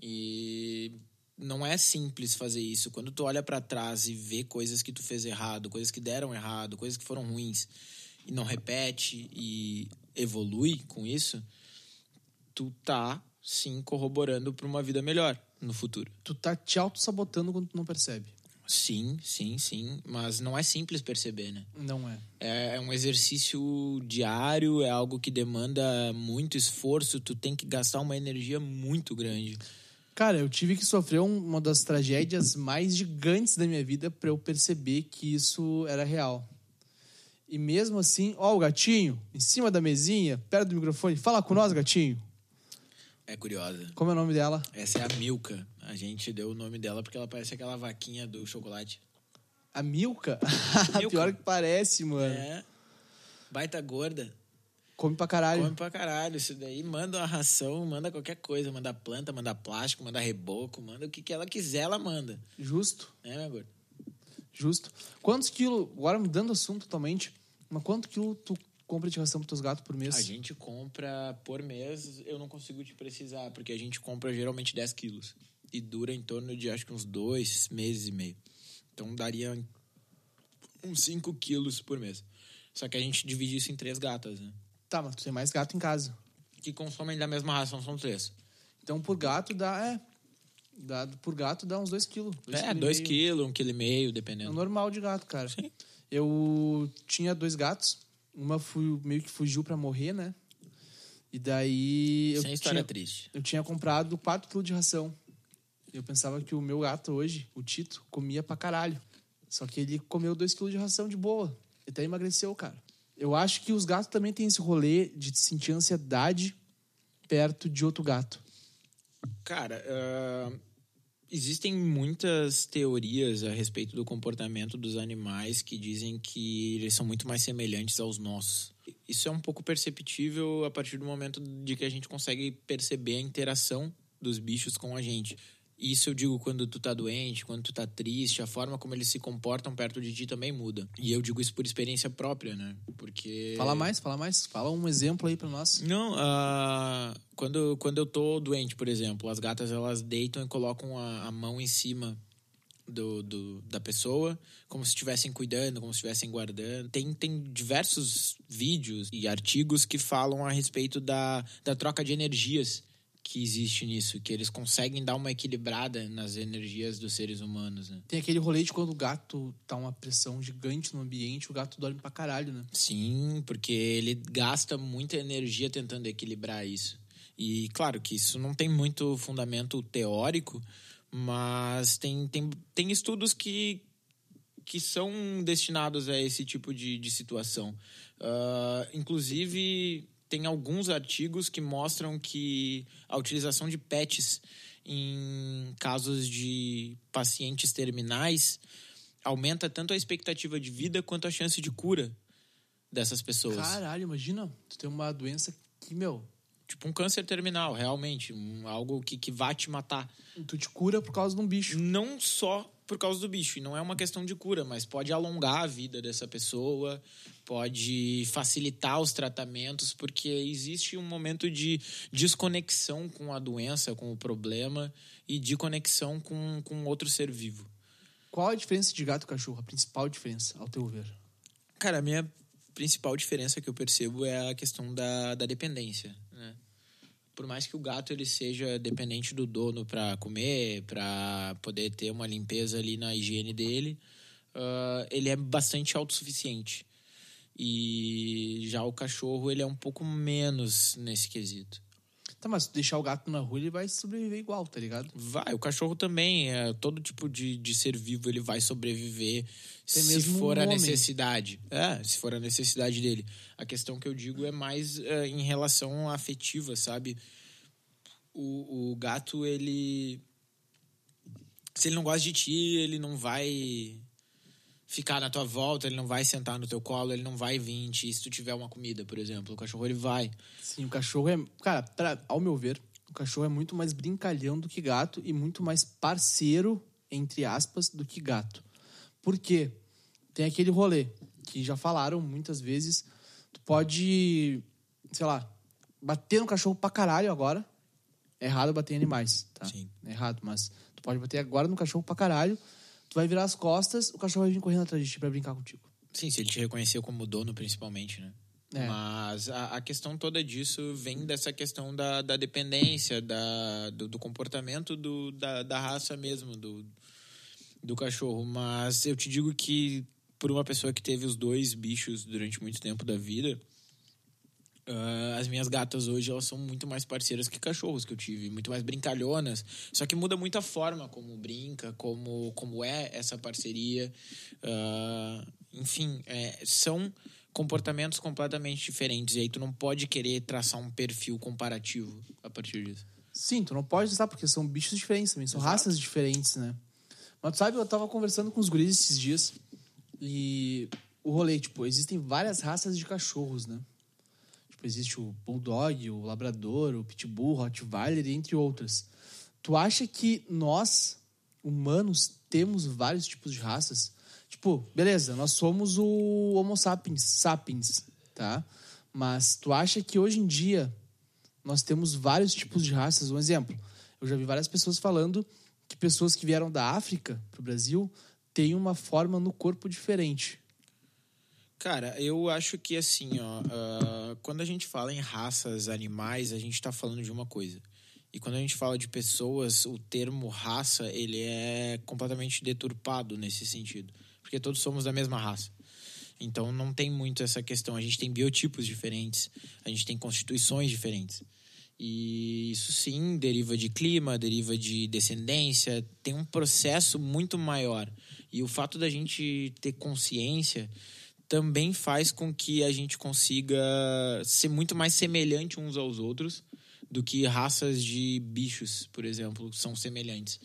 B: E não é simples fazer isso. Quando tu olha para trás e vê coisas que tu fez errado, coisas que deram errado, coisas que foram ruins, e não repete e evolui com isso, tu tá sim corroborando para uma vida melhor no futuro.
A: Tu tá te auto-sabotando quando tu não percebe.
B: Sim, sim, sim. Mas não é simples perceber, né?
A: Não é.
B: é. É um exercício diário, é algo que demanda muito esforço, tu tem que gastar uma energia muito grande.
A: Cara, eu tive que sofrer uma das tragédias mais gigantes da minha vida para eu perceber que isso era real. E mesmo assim, ó, o gatinho, em cima da mesinha, perto do microfone, fala com nós, gatinho.
B: É curiosa.
A: Como é o nome dela?
B: Essa é a Milka. A gente deu o nome dela porque ela parece aquela vaquinha do chocolate.
A: A Milka? Milka. Pior que parece, mano.
B: É. Baita gorda.
A: Come pra caralho.
B: Come pra caralho. Isso daí manda uma ração, manda qualquer coisa. Manda planta, manda plástico, manda reboco, manda o que, que ela quiser, ela manda.
A: Justo.
B: É, meu gordo.
A: Justo. Quantos quilos, agora mudando o assunto totalmente, mas quanto quilo tu compra de ração pros teus gatos por mês?
B: A gente compra por mês, eu não consigo te precisar, porque a gente compra geralmente 10 quilos. E dura em torno de acho que uns dois meses e meio. Então daria uns 5 quilos por mês. Só que a gente divide isso em três gatas, né?
A: Tá, mas tu tem mais gato em casa.
B: Que consomem da mesma ração, são três.
A: Então, por gato dá, é. Dá, por gato dá uns 2 quilos.
B: É, 2 quilos, 1,5 kg, meio, dependendo. É
A: normal de gato, cara.
B: Sim.
A: Eu tinha dois gatos. Uma fui, meio que fugiu para morrer, né? E daí.
B: Sem história tinha, triste.
A: Eu tinha comprado 4 quilos de ração. Eu pensava que o meu gato hoje, o Tito, comia pra caralho. Só que ele comeu 2 quilos de ração de boa. Ele até emagreceu, cara. Eu acho que os gatos também têm esse rolê de sentir ansiedade perto de outro gato.
B: Cara, uh, existem muitas teorias a respeito do comportamento dos animais que dizem que eles são muito mais semelhantes aos nossos. Isso é um pouco perceptível a partir do momento de que a gente consegue perceber a interação dos bichos com a gente. Isso eu digo quando tu tá doente, quando tu tá triste, a forma como eles se comportam perto de ti também muda. E eu digo isso por experiência própria, né? Porque.
A: Fala mais, fala mais. Fala um exemplo aí pra nós.
B: Não, uh, quando, quando eu tô doente, por exemplo, as gatas elas deitam e colocam a, a mão em cima do, do, da pessoa, como se estivessem cuidando, como se estivessem guardando. Tem, tem diversos vídeos e artigos que falam a respeito da, da troca de energias que existe nisso, que eles conseguem dar uma equilibrada nas energias dos seres humanos, né?
A: Tem aquele rolê de quando o gato tá uma pressão gigante no ambiente, o gato dorme pra caralho, né?
B: Sim, porque ele gasta muita energia tentando equilibrar isso. E claro que isso não tem muito fundamento teórico, mas tem, tem, tem estudos que, que são destinados a esse tipo de, de situação. Uh, inclusive, tem alguns artigos que mostram que a utilização de PETs em casos de pacientes terminais aumenta tanto a expectativa de vida quanto a chance de cura dessas pessoas.
A: Caralho, imagina, tu tem uma doença que, meu,
B: Tipo um câncer terminal, realmente. Um, algo que, que vai te matar.
A: tu te cura por causa de um bicho.
B: Não só por causa do bicho. E não é uma questão de cura, mas pode alongar a vida dessa pessoa, pode facilitar os tratamentos, porque existe um momento de desconexão com a doença, com o problema, e de conexão com, com outro ser vivo.
A: Qual a diferença de gato e cachorro? A principal diferença, ao teu ver?
B: Cara, a minha principal diferença que eu percebo é a questão da, da dependência? Por mais que o gato ele seja dependente do dono para comer, para poder ter uma limpeza ali na higiene dele, uh, ele é bastante autossuficiente. E já o cachorro ele é um pouco menos nesse quesito.
A: Tá, mas se deixar o gato na rua, ele vai sobreviver igual, tá ligado?
B: Vai, o cachorro também, é, todo tipo de, de ser vivo ele vai sobreviver
A: Até
B: se for
A: um
B: a
A: homem.
B: necessidade. É, se for a necessidade dele. A questão que eu digo é mais é, em relação afetiva, sabe? O, o gato, ele. Se ele não gosta de ti, ele não vai ficar na tua volta, ele não vai sentar no teu colo, ele não vai vir ti se tu tiver uma comida, por exemplo. O cachorro, ele vai.
A: Sim, o cachorro é. Cara, pra- ao meu ver, o cachorro é muito mais brincalhão do que gato e muito mais parceiro, entre aspas, do que gato. Por quê? Tem aquele rolê que já falaram muitas vezes. Tu pode, sei lá, bater no cachorro pra caralho agora. É errado bater em animais, tá?
B: Sim.
A: É errado, mas tu pode bater agora no cachorro pra caralho. Tu vai virar as costas, o cachorro vai vir correndo atrás de ti pra brincar contigo.
B: Sim, se ele te reconheceu como dono, principalmente, né?
A: É.
B: Mas a, a questão toda disso vem dessa questão da, da dependência, da, do, do comportamento do, da, da raça mesmo, do, do cachorro. Mas eu te digo que, por uma pessoa que teve os dois bichos durante muito tempo da vida, ah, as minhas gatas hoje elas são muito mais parceiras que cachorros que eu tive, muito mais brincalhonas. Só que muda muito a forma como brinca, como, como é essa parceria. Ah, enfim, é, são comportamentos completamente diferentes. E aí tu não pode querer traçar um perfil comparativo a partir disso.
A: Sim, tu não pode testar, porque são bichos diferentes também, são
B: Exato.
A: raças diferentes, né? Mas tu sabe, eu tava conversando com os guris esses dias e o rolê, tipo, existem várias raças de cachorros, né? Tipo, existe o Bulldog, o Labrador, o Pitbull, o Rottweiler, entre outras. Tu acha que nós, humanos, temos vários tipos de raças? Tipo, beleza, nós somos o Homo sapiens, sapiens, tá? Mas tu acha que hoje em dia nós temos vários tipos de raças. Um exemplo, eu já vi várias pessoas falando que pessoas que vieram da África para o Brasil têm uma forma no corpo diferente.
B: Cara, eu acho que assim, ó, ah, quando a gente fala em raças animais, a gente tá falando de uma coisa. E quando a gente fala de pessoas, o termo raça, ele é completamente deturpado nesse sentido. Porque todos somos da mesma raça. Então não tem muito essa questão. A gente tem biotipos diferentes, a gente tem constituições diferentes. E isso sim deriva de clima, deriva de descendência, tem um processo muito maior. E o fato da gente ter consciência também faz com que a gente consiga ser muito mais semelhante uns aos outros do que raças de bichos, por exemplo, são semelhantes.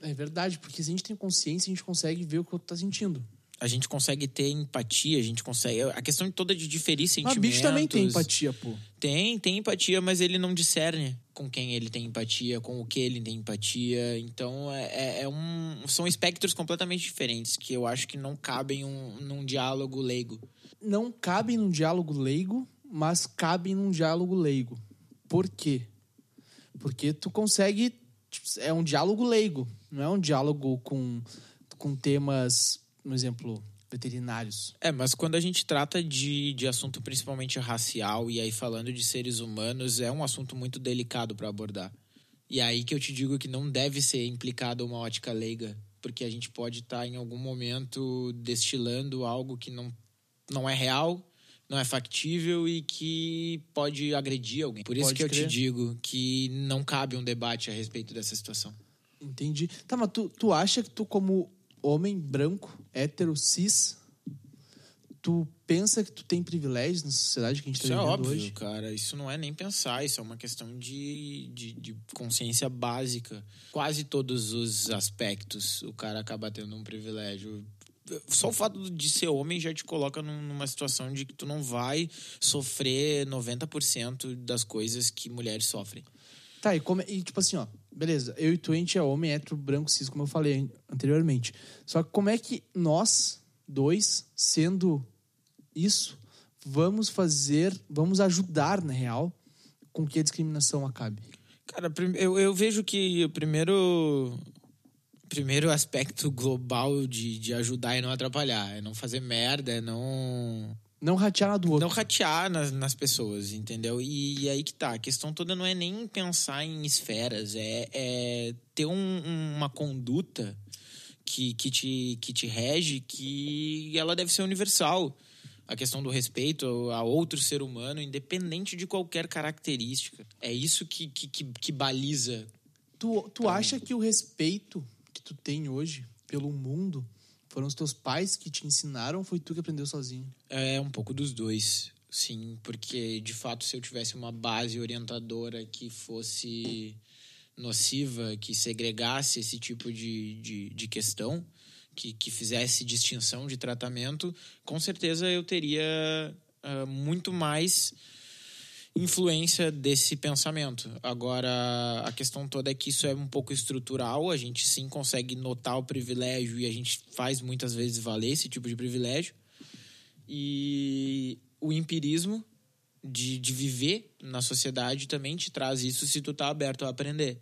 A: É verdade, porque se a gente tem consciência, a gente consegue ver o que o outro tá sentindo.
B: A gente consegue ter empatia, a gente consegue. A questão toda de diferir sentimentos.
A: Mas bicho também tem empatia, pô.
B: Tem, tem empatia, mas ele não discerne com quem ele tem empatia, com o que ele tem empatia. Então, é, é- é um, são espectros completamente diferentes que eu acho que não cabem um, num diálogo leigo.
A: Não cabem num diálogo leigo, mas cabem num diálogo leigo. Por quê? Porque tu consegue. tipo, É um diálogo leigo, Não é um diálogo com, com temas, por exemplo, veterinários.
B: É, mas quando a gente trata de, de assunto principalmente racial e aí falando de seres humanos, é um assunto muito delicado para abordar. E aí que eu te digo que não deve ser implicado uma ótica leiga, porque a gente pode estar tá, em algum momento destilando algo que não, não é real, não é factível e que pode agredir alguém. Por isso
A: Pode
B: que eu
A: crer.
B: te digo que não cabe um debate a respeito dessa situação.
A: Entendi. Tá, mas tu, tu acha que tu, como homem branco, hétero, cis, tu pensa que tu tem privilégios na sociedade que a gente
B: Isso
A: tá
B: é
A: vivendo
B: óbvio,
A: hoje?
B: cara. Isso não é nem pensar, isso é uma questão de, de, de consciência básica. Quase todos os aspectos o cara acaba tendo um privilégio. Só o fato de ser homem já te coloca num- numa situação de que tu não vai sofrer 90% das coisas que mulheres sofrem.
A: Tá, e, como, e tipo assim, ó, beleza, eu e tu, a é homem, hétero, branco, cis, como eu falei anteriormente. Só que como é que nós, dois, sendo isso, vamos fazer, vamos ajudar, na real, com que a discriminação acabe?
B: Cara, eu, eu vejo que o primeiro, primeiro aspecto global de, de ajudar é não atrapalhar, é não fazer merda, é não
A: Não ratear na do outro.
B: não ratear nas, nas pessoas, entendeu? E, aí que tá. A questão toda não é nem pensar em esferas, é, é ter um- uma conduta que, que, te, que te rege que ela deve ser universal. A questão do respeito a outro ser humano, independente de qualquer característica. É isso que, que, que, que baliza.
A: Tu, tu acha que o respeito que tu tem hoje pelo mundo foram os teus pais que te ensinaram ou foi tu que aprendeu sozinho?
B: É um pouco dos dois, sim, porque de fato se eu tivesse uma base orientadora que fosse nociva, que segregasse esse tipo de, de, de questão, que, que fizesse distinção de tratamento, com certeza eu teria ah, muito mais influência desse pensamento. Agora, a questão toda é que isso é um pouco estrutural, a gente sim consegue notar o privilégio e a gente faz muitas vezes valer esse tipo de privilégio. E o empirismo de, de viver na sociedade também te traz isso se tu tá aberto a aprender.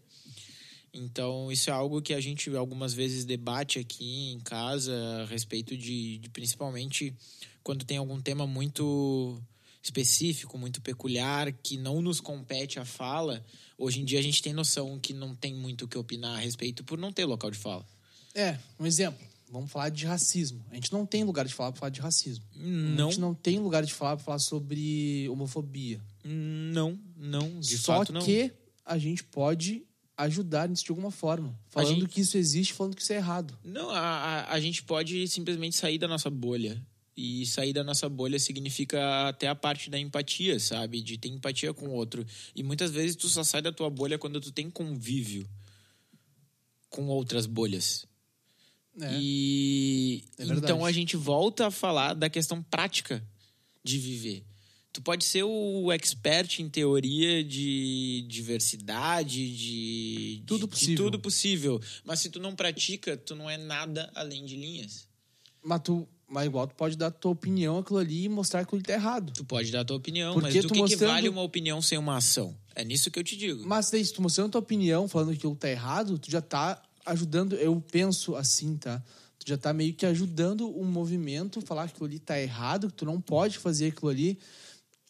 B: Então, isso é algo que a gente algumas vezes debate aqui em casa a respeito de, de principalmente quando tem algum tema muito específico, muito peculiar, que não nos compete a fala. Hoje em dia a gente tem noção que não tem muito o que opinar a respeito por não ter local de fala.
A: É, um exemplo. Vamos falar de racismo. A gente não tem lugar de falar para falar de racismo.
B: Não,
A: A gente não tem lugar de falar para falar sobre homofobia.
B: não, não, de
A: Só
B: fato não.
A: que a gente pode ajudar nisso de alguma forma. Falando
B: gente-
A: que isso existe, falando que isso é errado.
B: Não, a, a, a gente pode simplesmente sair da nossa bolha. E sair da nossa bolha significa até a parte da empatia, sabe? De ter empatia com o outro. E muitas vezes tu só sai da tua bolha quando tu tem convívio com outras bolhas.
A: É.
B: E
A: É
B: então a gente volta a falar da questão prática de viver. Tu pode ser o expert em teoria de diversidade, de de-
A: Tudo
B: de
A: possível.
B: tudo possível, mas se tu não pratica, tu não é nada além de linhas.
A: Mas tu, mas igual tu pode dar tua opinião aquilo ali e mostrar que ali tá errado.
B: Tu pode dar a tua opinião,
A: Porque
B: mas do
A: tu
B: que, que
A: mostrando-
B: vale uma opinião sem uma ação? É nisso que eu te digo.
A: Mas daí, se tu mostrando tua opinião, falando que aquilo tá errado, tu já tá ajudando, eu penso assim, tá? Tu já tá meio que ajudando o movimento, falar que aquilo ali tá errado, que tu não pode fazer aquilo ali.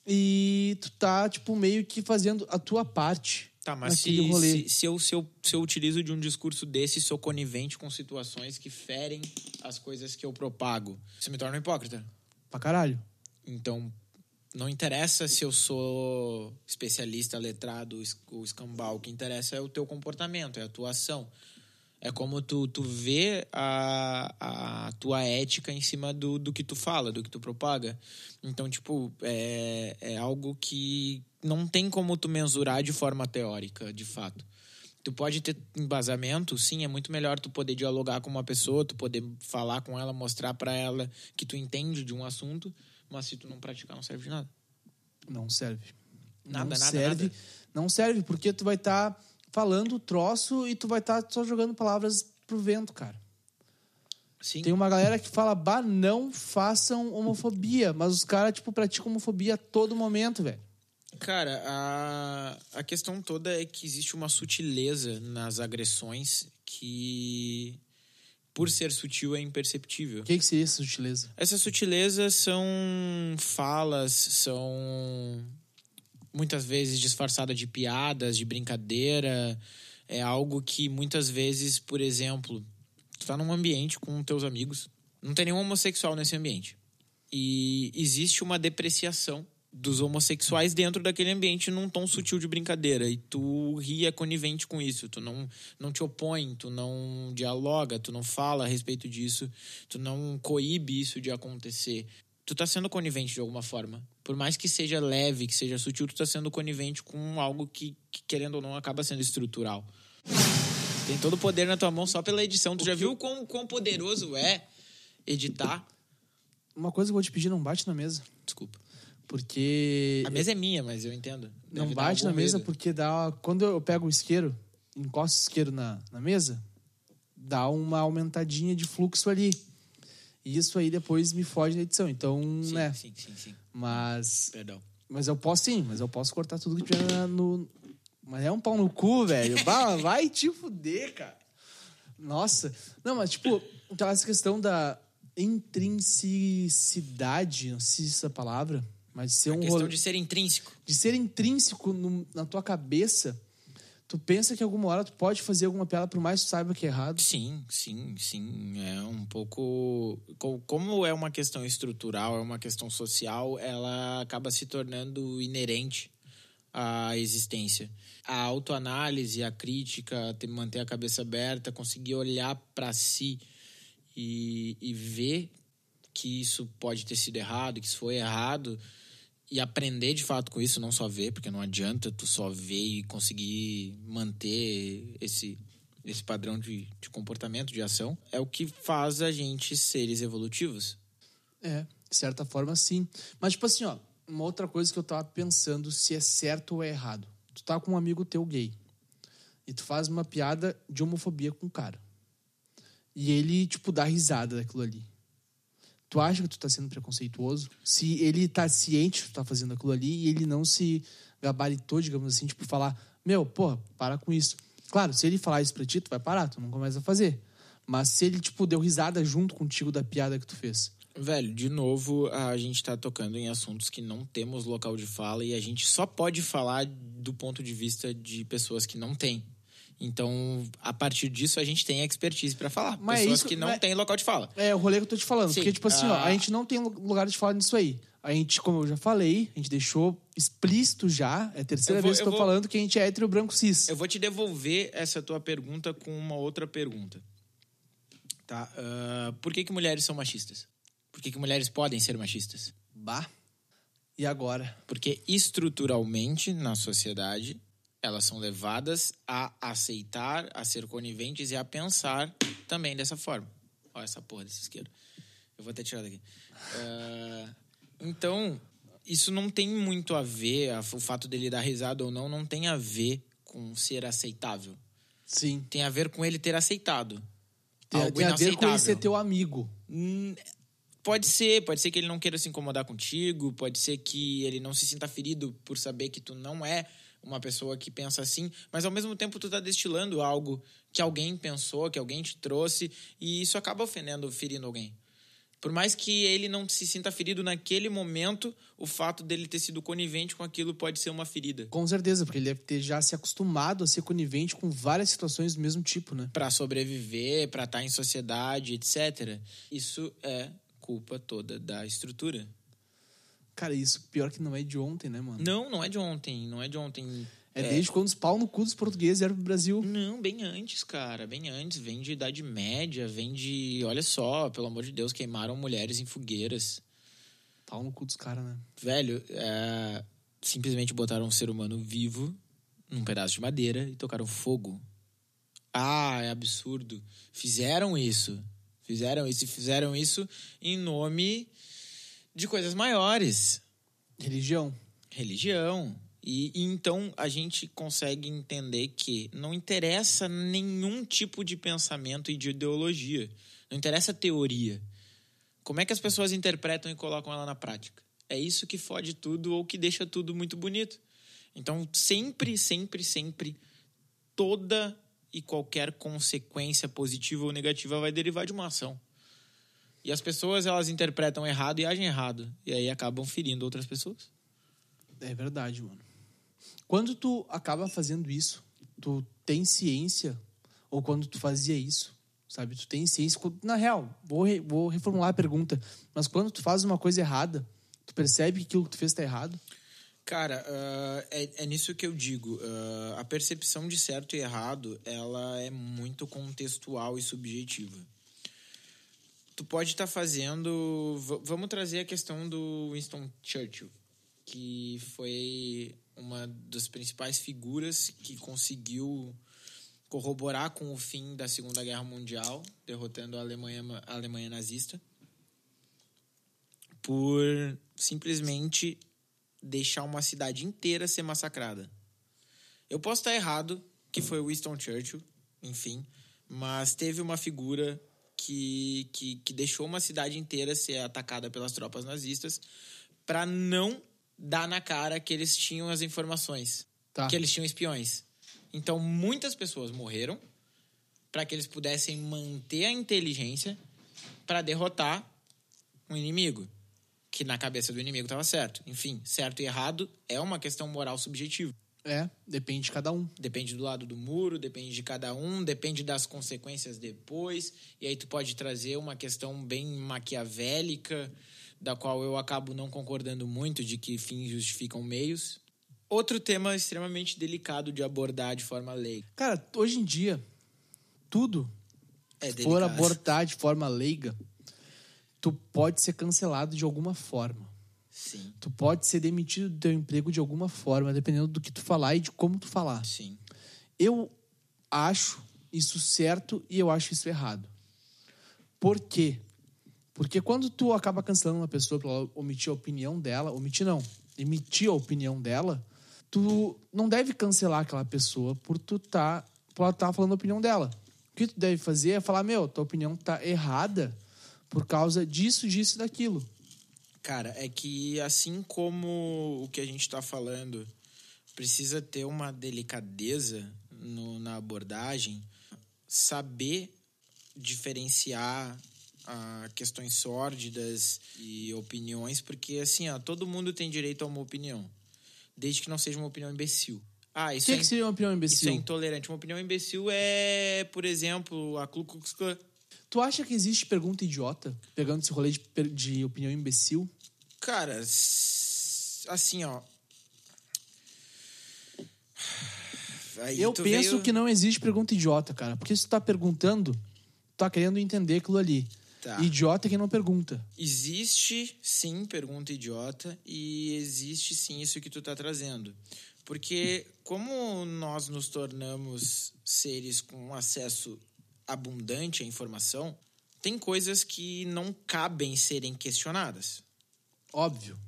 A: E tu tá, tipo, meio que fazendo a tua parte.
B: Tá, mas se, se, se eu, se, eu, se eu utilizo de um discurso desse, sou conivente com situações que ferem as coisas que eu propago, isso me torna um hipócrita.
A: Pra caralho.
B: Então, não interessa se eu sou especialista, letrado, o escambau. O que interessa é o teu comportamento, é a tua ação. É como tu, tu vê a, a tua ética em cima do, do que tu fala, do que tu propaga. Então, tipo, é, é algo que não tem como tu mensurar de forma teórica, de fato. Tu pode ter embasamento, sim, é muito melhor tu poder dialogar com uma pessoa, tu poder falar com ela, mostrar pra ela que tu entende de um assunto, mas se tu não praticar, não serve de nada.
A: Não serve.
B: Nada,
A: não
B: nada,
A: serve,
B: nada.
A: Não serve, porque tu vai estar falando o troço e tu vai estar só jogando palavras pro vento, cara.
B: Sim.
A: Tem uma galera que fala, bah, não façam homofobia, mas os caras, tipo, praticam homofobia a todo momento, velho.
B: Cara, a, a questão toda é que existe uma sutileza nas agressões que, por ser sutil, é imperceptível.
A: O que, que seria essa sutileza?
B: Essas sutilezas são falas, são muitas vezes disfarçadas de piadas, de brincadeira. É algo que muitas vezes, por exemplo, tu tá num ambiente com teus amigos, não tem nenhum homossexual nesse ambiente. E existe uma depreciação dos homossexuais dentro daquele ambiente num tom sutil de brincadeira. E tu ria conivente com isso. Tu não, não te opõe, tu não dialoga, tu não fala a respeito disso, tu não coíbe isso de acontecer. Tu tá sendo conivente de alguma forma. Por mais que seja leve, que seja sutil, tu tá sendo conivente com algo que, que querendo ou não, acaba sendo estrutural. Tem todo o poder na tua mão só pela edição. Tu já viu quão, quão poderoso é editar?
A: Uma coisa que eu vou te pedir, não bate na mesa.
B: Desculpa.
A: Porque.
B: A mesa é minha, mas eu entendo.
A: Não
B: Deve dar
A: bate na mesa
B: medo.
A: porque dá. Quando eu pego o isqueiro, encosto o isqueiro na, na mesa, dá uma aumentadinha de fluxo ali. E isso aí depois me foge na edição. Então,
B: Sim,
A: né?
B: sim, sim, sim.
A: Mas.
B: Perdão.
A: Mas eu posso sim, mas eu posso cortar tudo que tiver no. Mas é um pau no cu, velho. Vai te fuder, cara. Nossa. Não, mas tipo, então essa questão da intrinseicidade, não sei se essa palavra, mas ser
B: A
A: um
B: questão
A: rolê
B: de ser intrínseco.
A: de ser intrínseco no- na tua cabeça, tu pensa que alguma hora tu pode fazer alguma piada, por mais que tu saiba que é errado.
B: Sim, sim, sim. É um pouco. co- Como é uma questão estrutural, é uma questão social, ela acaba se tornando inerente à existência. A autoanálise, a crítica, ter- manter a cabeça aberta, conseguir olhar para si e, e ver que isso pode ter sido errado, que isso foi errado e aprender de fato com isso, não só ver, porque não adianta tu só ver e conseguir manter esse, esse padrão de, de comportamento, de ação, é o que faz a gente seres evolutivos.
A: É, de certa forma, sim. Mas, tipo assim, ó, uma outra coisa que eu tava pensando se é certo ou é errado. Tu tá com um amigo teu gay e tu faz uma piada de homofobia com o cara. E ele, tipo, dá risada daquilo ali. Tu acha que tu tá sendo preconceituoso? Se ele tá ciente que tu tá fazendo aquilo ali e ele não se gabaritou, digamos assim, tipo, falar, meu, porra, para com isso. Claro, se ele falar isso pra ti, tu vai parar, tu não começa a fazer. Mas se ele, tipo, deu risada junto contigo da piada que tu fez.
B: Velho, de novo, a gente tá tocando em assuntos que não temos local de fala e a gente só pode falar do ponto de vista de pessoas que não têm. Então, a partir disso, a gente tem expertise pra falar.
A: Mas
B: pessoas
A: isso-
B: que não
A: mas-
B: têm local de fala.
A: É, o rolê que eu tô te falando.
B: Sim,
A: Porque, tipo assim, ó,
B: ah.
A: a gente não tem lugar de falar nisso aí. A gente, como eu já falei, a gente deixou explícito já, é a terceira
B: Eu vou-
A: vez que eu tô
B: vou-
A: falando que a gente é hétero branco cis.
B: Eu vou te devolver essa tua pergunta com uma outra pergunta. Tá? Ah, por que, que mulheres são machistas? Por que, que mulheres podem ser machistas?
A: Bah. E agora?
B: Porque estruturalmente na sociedade elas são levadas a aceitar, a ser coniventes e a pensar também dessa forma. Olha essa porra desse isqueiro. Eu vou até tirar daqui. Ah, então, isso não tem muito a ver, o fato dele dar risada ou não, não tem a ver com ser aceitável.
A: Sim.
B: Tem a ver com ele ter aceitado.
A: Tem, tem a ver com ele ser teu amigo.
B: Hum, Pode ser, pode ser que ele não queira se incomodar contigo, pode ser que ele não se sinta ferido por saber que tu não é uma pessoa que pensa assim, mas ao mesmo tempo tu tá destilando algo que alguém pensou, que alguém te trouxe, e isso acaba ofendendo, ferindo alguém. Por mais que ele não se sinta ferido naquele momento, o fato dele ter sido conivente com aquilo pode ser uma ferida.
A: Com certeza, porque ele deve ter já se acostumado a ser conivente com várias situações do mesmo tipo, né?
B: Pra sobreviver, pra estar em sociedade, etc. Isso é culpa toda da estrutura.
A: Cara, isso pior que não é de ontem, né, mano?
B: Não, não é de ontem, não é de ontem.
A: É, desde quando os pau no cu dos portugueses vieram pro Brasil.
B: Não, bem antes, cara, bem antes. Vem de Idade Média, vem de. Olha só, pelo amor de Deus, queimaram mulheres em fogueiras.
A: Pau no cu dos caras, né?
B: Velho, é, simplesmente botaram um ser humano vivo num pedaço de madeira e tocaram fogo. Ah, é absurdo. Fizeram isso. Fizeram isso e fizeram isso em nome de coisas maiores.
A: Religião.
B: religião. E, e então a gente consegue entender que não interessa nenhum tipo de pensamento e de ideologia. Não interessa a teoria. Como é que as pessoas interpretam e colocam ela na prática? É isso que fode tudo ou que deixa tudo muito bonito. Então, sempre, sempre, sempre, toda e qualquer consequência positiva ou negativa vai derivar de uma ação. E as pessoas, elas interpretam errado e agem errado. E aí acabam ferindo outras pessoas.
A: É verdade, mano. Quando tu acaba fazendo isso, tu tem ciência, ou quando tu fazia isso, sabe? Tu tem ciência. Na real, vou, re, vou reformular a pergunta, mas quando tu faz uma coisa errada, tu percebe que aquilo que tu fez tá errado?
B: Cara, uh, é, é, nisso que eu digo. Uh, a percepção de certo e errado, ela é muito contextual e subjetiva. Tu pode estar tá fazendo... Vamos trazer a questão do Winston Churchill, que foi uma das principais figuras que conseguiu corroborar com o fim da Segunda Guerra Mundial, derrotando a Alemanha, a Alemanha nazista, por simplesmente deixar uma cidade inteira ser massacrada. Eu posso estar errado, que foi Winston Churchill, enfim, mas teve uma figura que, que, que deixou uma cidade inteira ser atacada pelas tropas nazistas para não dar na cara que eles tinham as informações, tá. que eles tinham espiões. Então, muitas pessoas morreram para que eles pudessem manter a inteligência para derrotar um inimigo, que na cabeça do inimigo estava certo. Enfim, certo e errado é uma questão moral subjetiva.
A: É, depende de cada um.
B: Depende do lado do muro, depende de cada um, depende das consequências depois. E aí tu pode trazer uma questão bem maquiavélica, da qual eu acabo não concordando muito, de que fins justificam meios. Outro tema extremamente delicado de abordar de forma leiga.
A: Cara, hoje em dia, tudo é for abordar de forma leiga, tu pode ser cancelado de alguma forma.
B: Sim.
A: Tu pode ser demitido do teu emprego de alguma forma, dependendo do que tu falar e de como tu falar.
B: Sim.
A: Eu acho isso certo e eu acho isso errado. Por quê? Porque quando tu acaba cancelando uma pessoa para omitir a opinião dela, omitir não, emitir a opinião dela, tu não deve cancelar aquela pessoa por tu tá, por ela estar tá falando a opinião dela. O que tu deve fazer é falar, meu, tua opinião tá errada por causa disso, disso e daquilo.
B: Cara, é que assim como o que a gente está falando precisa ter uma delicadeza no, na abordagem, saber diferenciar ah, questões sórdidas e opiniões, porque assim, ó, todo mundo tem direito a uma opinião desde que não seja uma opinião imbecil.
A: Ah, isso o que, é, que seria uma opinião imbecil?
B: Isso é intolerante. Uma opinião imbecil é, por exemplo, a Ku Klux Klan.
A: Tu acha que existe pergunta idiota, pegando esse rolê de, de opinião imbecil?
B: Cara, assim, ó.
A: Aí eu penso veio... que não existe pergunta idiota, cara. Porque se tu tá perguntando, tu tá querendo entender aquilo ali. Tá. Idiota é quem não pergunta.
B: Existe, sim, pergunta idiota. E existe, sim, isso que tu tá trazendo. Porque como nós nos tornamos seres com acesso abundante à informação, tem coisas que não cabem serem questionadas.
A: Óbvio.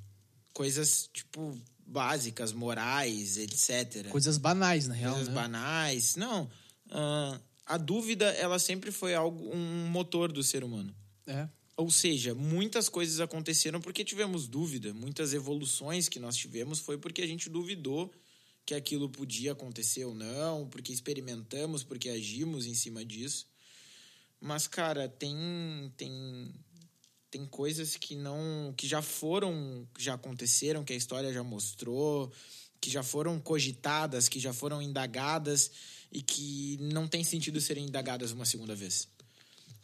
B: Coisas, tipo, básicas, morais, etc.
A: Coisas banais, na real.
B: Coisas
A: né?
B: banais. Não. Uh, a dúvida, ela sempre foi algo, um motor do ser humano.
A: É.
B: Ou seja, muitas coisas aconteceram porque tivemos dúvida. Muitas evoluções que nós tivemos foi porque a gente duvidou que aquilo podia acontecer ou não, porque experimentamos, porque agimos em cima disso. Mas, cara, tem, tem, tem coisas que não. que já foram, já aconteceram, que a história já mostrou, que já foram cogitadas, que já foram indagadas e que não tem sentido serem indagadas uma segunda vez.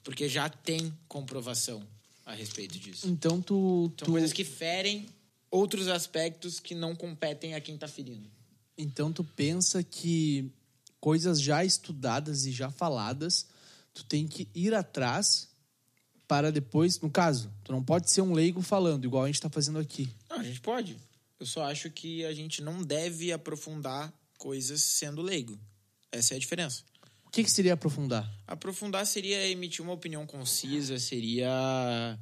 B: Porque já tem comprovação a respeito disso.
A: Então tu.
B: São
A: tu...
B: coisas que ferem outros aspectos que não competem a quem está ferindo.
A: Então tu pensa que coisas já estudadas e já faladas, tu tem que ir atrás para depois, no caso, tu não pode ser um leigo falando, igual a gente está fazendo aqui.
B: Não, a gente pode. Eu só acho que a gente não deve aprofundar coisas sendo leigo. Essa é a diferença.
A: O que, que seria aprofundar?
B: Aprofundar seria emitir uma opinião concisa, seria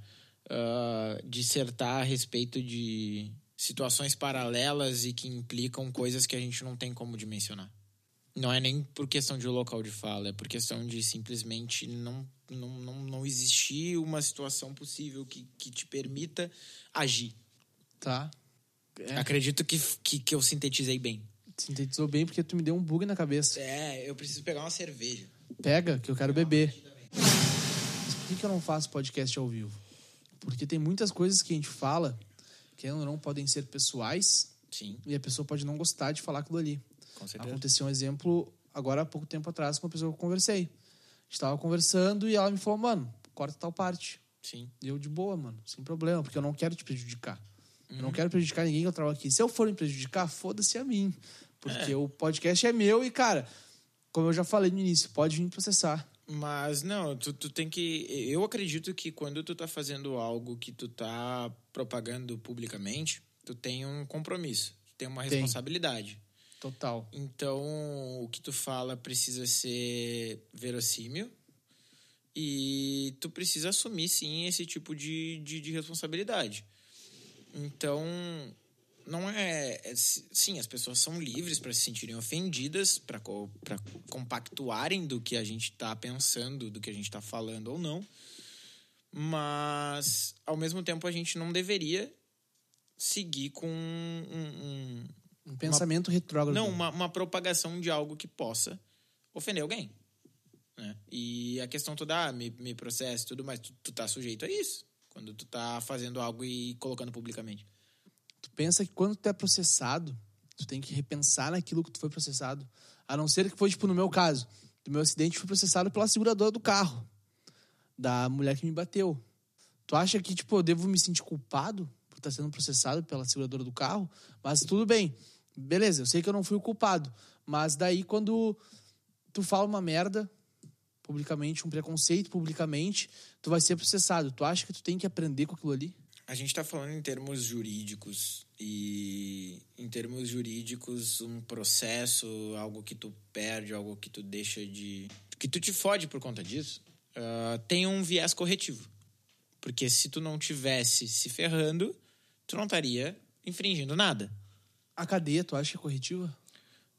B: uh, dissertar a respeito de situações paralelas e que implicam coisas que a gente não tem como dimensionar. Não é nem por questão de local de fala, é por questão de simplesmente não, não, não, não existir uma situação possível que, que te permita agir.
A: Tá. É,
B: Acredito que, que, que eu sintetizei bem.
A: sintetizou bem porque tu me deu um bug na cabeça.
B: É, eu preciso pegar uma cerveja.
A: Pega, que eu quero beber. Mas por que, que eu não faço podcast ao vivo? Porque tem muitas coisas que a gente fala que não podem ser pessoais
B: Sim,
A: e a pessoa pode não gostar de falar aquilo ali.
B: com certeza.
A: Aconteceu um exemplo agora há pouco tempo atrás com uma pessoa que eu conversei. A gente tava conversando e ela me falou, mano, corta tal parte.
B: Sim.
A: E eu de boa, mano, sem problema, porque eu não quero te prejudicar. Eu
B: Uhum.
A: não quero prejudicar ninguém que eu trabalho aqui. Se eu for me prejudicar, foda-se a mim. Porque
B: É.
A: o podcast é meu e, cara, como eu já falei no início, pode vir processar.
B: Mas não, tu, tu tem que. Eu acredito que quando tu tá fazendo algo que tu tá propagando publicamente, tu tem um compromisso, tu tem uma
A: Tem.
B: responsabilidade.
A: Total.
B: Então, o que tu fala precisa ser verossímil e tu precisa assumir, sim, esse tipo de, de, de responsabilidade. Então, não é, é- Sim, as pessoas são livres para se sentirem ofendidas, para compactuarem do que a gente está pensando, do que a gente está falando ou não. Mas, ao mesmo tempo, a gente não deveria seguir com um- um,
A: Um pensamento retrógrado.
B: não, uma, uma propagação de algo que possa ofender alguém. Né? E a questão toda, ah, me, me processa e tudo mais, tu, tu tá sujeito a isso. Quando tu tá fazendo algo e colocando publicamente.
A: Tu pensa que quando tu é processado, tu tem que repensar naquilo que tu foi processado. A não ser que foi, tipo, no meu caso. Do meu acidente, fui processado pela seguradora do carro. Da mulher que me bateu. Tu acha que, tipo, eu devo me sentir culpado por estar sendo processado pela seguradora do carro? Mas tudo bem. Beleza, eu sei que eu não fui o culpado. Mas daí, quando tu fala uma merda publicamente, um preconceito publicamente, tu vai ser processado. Tu acha que tu tem que aprender com aquilo ali?
B: A gente tá falando em termos jurídicos. E em termos jurídicos, um processo, algo que tu perde, algo que tu deixa de. que tu te fode por conta disso, ah, tem um viés corretivo. Porque se tu não tivesse se ferrando, tu não estaria infringindo nada.
A: A cadeia, tu acha que é corretiva?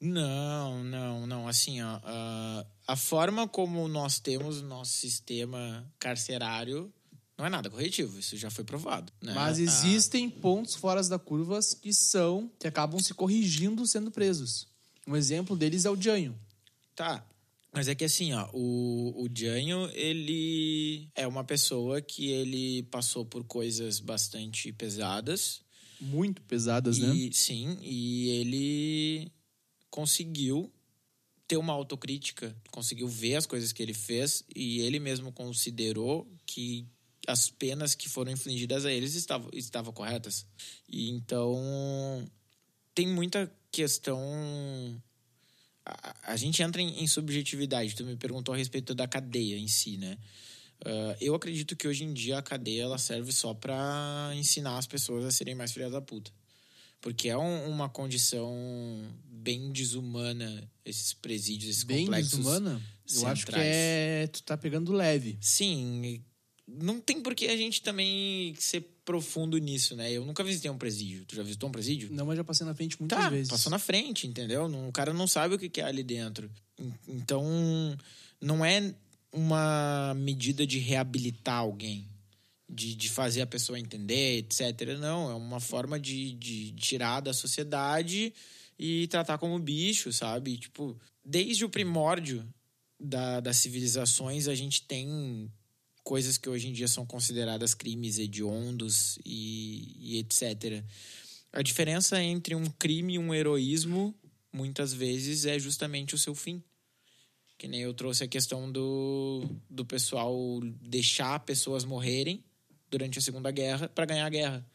B: Não, não, não. Assim, ó, a, a forma como nós temos nosso sistema carcerário não é nada corretivo. Isso já foi provado. né?
A: Mas
B: A-
A: existem pontos fora da curva que são, que acabam se corrigindo sendo presos. Um exemplo deles é o Janho.
B: Tá. Mas é que assim, ó, o, o Janho, ele é uma pessoa que ele passou por coisas bastante pesadas.
A: Muito pesadas, né?
B: E, sim, e ele conseguiu ter uma autocrítica, conseguiu ver as coisas que ele fez e ele mesmo considerou que as penas que foram infligidas a eles estavam, estavam corretas. E então tem muita questão. A, a gente entra em, em subjetividade. Tu me perguntou a respeito da cadeia em si, né? Ah, eu acredito que hoje em dia a cadeia ela serve só pra ensinar as pessoas a serem mais filhas da puta. Porque é um- uma condição bem desumana esses presídios, esses
A: Bem
B: complexos.
A: desumana. Eu acho que
B: centrais.
A: é. Tu tá pegando leve.
B: Sim, não tem por que a gente também ser profundo nisso, né? Eu nunca visitei um presídio. Tu já visitou um presídio?
A: Não, mas já passei na frente muitas
B: Tá,
A: vezes.
B: passou na frente, entendeu? O cara não sabe o que é ali dentro. En- Então, não é uma medida de reabilitar alguém, de, de fazer a pessoa entender, etc. Não, é uma forma de, de tirar da sociedade e tratar como bicho, sabe? Tipo, desde o primórdio da, das civilizações, a gente tem coisas que hoje em dia são consideradas crimes hediondos e, e etc. A diferença entre um crime e um heroísmo, muitas vezes, é justamente o seu fim. Que nem eu trouxe a questão do, do pessoal deixar pessoas morrerem durante a Segunda Guerra para ganhar a guerra.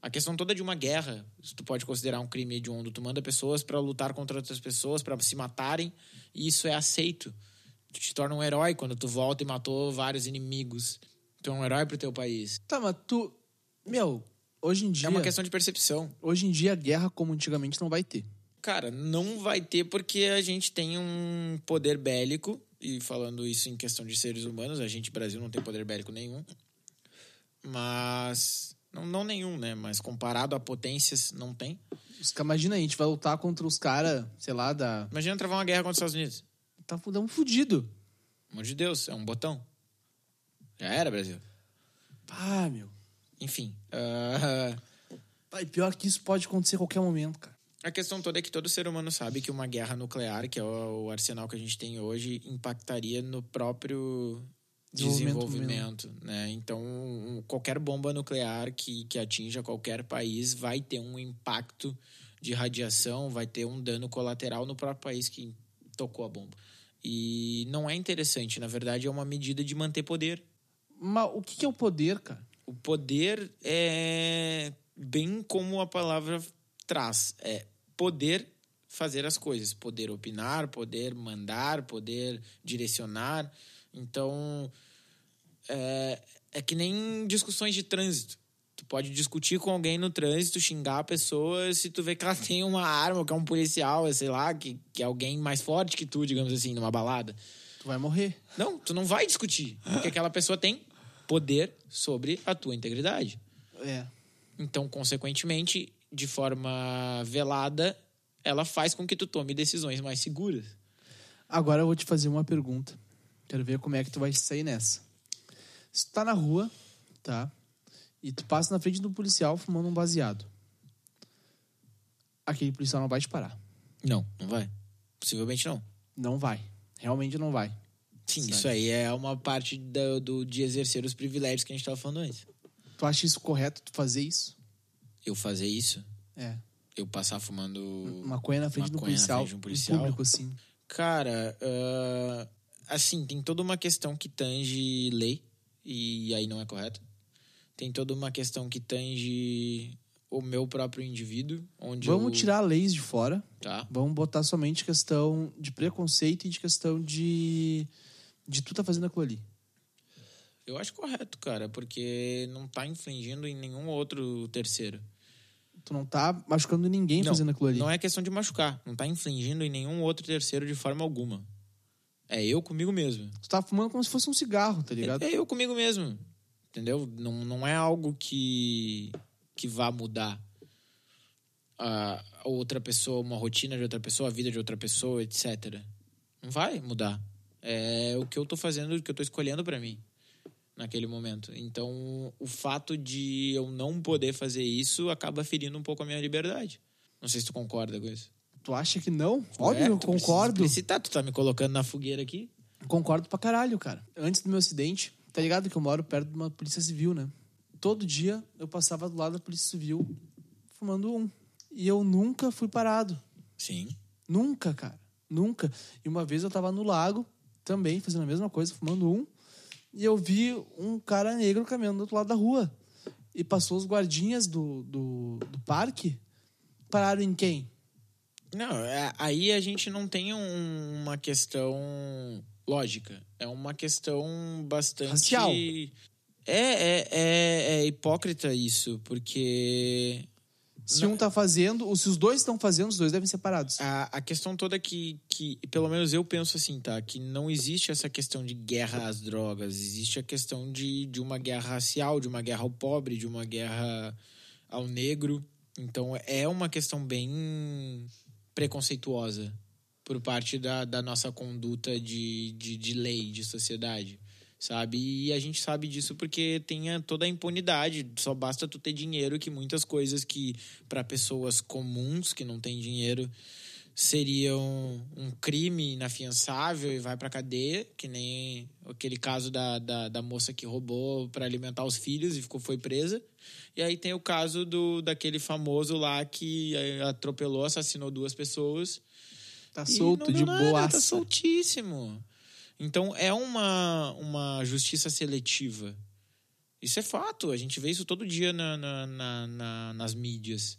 B: A questão toda de uma guerra, se tu pode considerar um crime hediondo, tu manda pessoas para lutar contra outras pessoas, para se matarem, e isso é aceito. Tu te torna um herói quando tu volta e matou vários inimigos. Tu é um herói pro teu país.
A: Tá, mas tu. Meu, hoje em dia.
B: É uma questão de percepção.
A: Hoje em dia, guerra como antigamente não vai ter.
B: Cara, não vai ter porque a gente tem um poder bélico, e falando isso em questão de seres humanos, a gente, Brasil, não tem poder bélico nenhum. Mas. Não, não nenhum, né? Mas comparado a potências, não tem.
A: Imagina aí, a gente vai lutar contra os caras, sei lá, da.
B: Imagina travar uma guerra contra os Estados Unidos.
A: Tá dando fudido.
B: Pelo amor de Deus, é um botão. Já era, Brasil.
A: Ah, meu.
B: Enfim. ah,
A: E pior que isso pode acontecer a qualquer momento, cara.
B: A questão toda é que todo ser humano sabe que uma guerra nuclear, que é o arsenal que a gente tem hoje, impactaria no próprio desenvolvimento, né? Então, qualquer bomba nuclear que, que atinja qualquer país vai ter um impacto de radiação, vai ter um dano colateral no próprio país que tocou a bomba. E não é interessante, na verdade, é uma medida de manter poder.
A: Mas o que é o poder, cara?
B: O poder é bem como a palavra traz, é poder fazer as coisas, poder opinar, poder mandar, poder direcionar. Então, é, é que nem discussões de trânsito. Tu pode discutir com alguém no trânsito, xingar a pessoa, se tu vê que ela tem uma arma, que é um policial, sei lá, que, que é alguém mais forte que tu, digamos assim, numa balada.
A: Tu vai morrer.
B: Não, tu não vai discutir. Porque aquela pessoa tem poder sobre a tua integridade.
A: É.
B: Então, consequentemente, de forma velada, ela faz com que tu tome decisões mais seguras.
A: Agora eu vou te fazer uma pergunta. Quero ver como é que tu vai sair nessa. Se tu tá na rua, tá? E tu passa na frente do policial fumando um baseado. Aquele policial não vai te parar.
B: Não, não vai. Possivelmente não.
A: Não vai. Realmente não vai.
B: Sim, Sabe? isso aí é uma parte do, do, de exercer os privilégios que a gente estava falando antes.
A: Tu acha isso correto, tu fazer isso?
B: Eu fazer isso?
A: É.
B: Eu passar fumando.
A: Maconha na frente do policial.
B: frente de um policial.
A: público, assim.
B: Cara, uh, assim, tem toda uma questão que tange lei, e aí não é correto. Tem toda uma questão que tange o meu próprio indivíduo. Onde
A: Vamos
B: eu...
A: tirar leis de fora.
B: Tá.
A: Vamos botar somente questão de preconceito e de questão de. de tu tá fazendo aquilo ali.
B: Eu acho correto, cara, porque não tá infringindo em nenhum outro terceiro.
A: Tu não tá machucando ninguém
B: não,
A: fazendo aquilo ali.
B: Não é questão de machucar. Não tá infringindo em nenhum outro terceiro de forma alguma. É eu comigo mesmo.
A: Tu tá fumando como se fosse um cigarro, tá ligado?
B: É, é eu comigo mesmo. Entendeu? Não, não é algo que, que vá mudar a outra pessoa, uma rotina de outra pessoa, a vida de outra pessoa, etc. Não vai mudar. É o que eu tô fazendo, o que eu tô escolhendo para mim naquele momento. Então, o fato de eu não poder fazer isso acaba ferindo um pouco a minha liberdade. Não sei se tu concorda com isso.
A: Tu acha que não? Óbvio, é, eu concordo.
B: Explicitar, tu tá me colocando na fogueira aqui?
A: Concordo pra caralho, cara. Antes do meu acidente, tá ligado que eu moro perto de uma polícia civil, né? Todo dia eu passava do lado da polícia civil fumando um. E eu nunca fui parado.
B: Sim.
A: Nunca, cara. Nunca. E uma vez eu tava no lago, também, fazendo a mesma coisa, fumando um e eu vi um cara negro caminhando do outro lado da rua. E passou os guardinhas do, do, do parque. Pararam em quem?
B: Não, é, aí a gente não tem um, uma questão lógica. É uma questão bastante.
A: Racial.
B: É, é, é, é hipócrita isso, porque
A: se não. um tá fazendo, ou se os dois estão fazendo, os dois devem ser separados.
B: A, a questão toda é que, que, pelo menos eu penso assim, tá? Que não existe essa questão de guerra às drogas. Existe a questão de, de uma guerra racial, de uma guerra ao pobre, de uma guerra ao negro. Então é uma questão bem preconceituosa por parte da, da nossa conduta de, de, de lei, de sociedade sabe? E a gente sabe disso porque tem toda a impunidade. Só basta tu ter dinheiro que muitas coisas que para pessoas comuns que não têm dinheiro seriam um crime inafiançável e vai para cadeia, que nem aquele caso da, da, da moça que roubou para alimentar os filhos e ficou foi presa. E aí tem o caso do daquele famoso lá que atropelou, assassinou duas pessoas.
A: Tá solto de boa.
B: Tá soltíssimo. Então é uma, uma justiça seletiva. Isso é fato, a gente vê isso todo dia na, na, na, na nas mídias.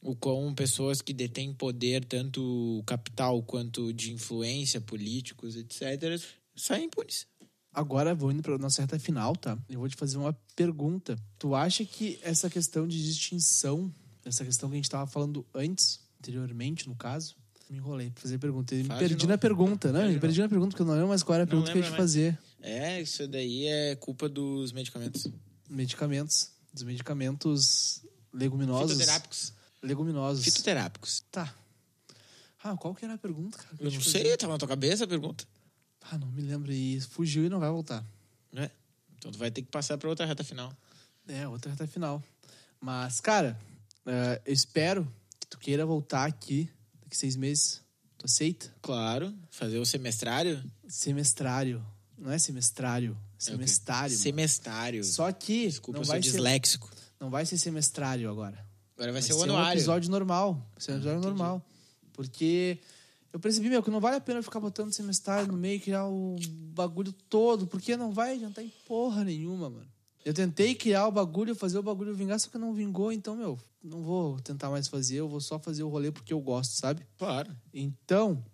B: O quão pessoas que detêm poder, tanto capital quanto de influência, políticos, etc., saem impunes.
A: Agora, vou indo para nossa reta final, tá? Eu vou te fazer uma pergunta. Tu acha que essa questão de distinção, essa questão que a gente estava falando antes, anteriormente, no caso, me enrolei pra fazer pergunta. me perdi na pergunta, né? Me perdi na pergunta, porque eu não lembro mais qual era a pergunta que eu ia te fazer.
B: É, isso daí é culpa dos medicamentos.
A: Medicamentos. Dos medicamentos leguminosos.
B: Fitoterápicos.
A: Leguminosos.
B: Fitoterápicos.
A: Tá. Ah, qual que era a pergunta, cara?
B: Eu, eu não sei, tava na tua cabeça a pergunta.
A: Ah, não me lembro. E fugiu e não vai voltar.
B: É. Então tu vai ter que passar pra outra reta final.
A: É, outra reta final. Mas, cara, Uh, eu espero que tu queira voltar aqui daqui seis meses. Tu aceita?
B: Claro. Fazer o semestrário?
A: Semestrário. Não é semestrário. Semestário. É
B: semestário.
A: Só que.
B: Desculpa, não eu vai sou disléxico.
A: Ser, não vai ser semestrário agora.
B: Agora vai, vai ser
A: o
B: anuário.
A: um episódio normal. Vai ser um episódio ah, normal. Porque eu percebi, meu, que não vale a pena ficar botando semestrário no meio, criar o bagulho todo, porque não vai adiantar em porra nenhuma, mano. Eu tentei criar o bagulho, fazer o bagulho vingar, só que não vingou, então, meu, não vou tentar mais fazer, eu vou só fazer o rolê porque eu gosto, sabe?
B: Claro.
A: Então.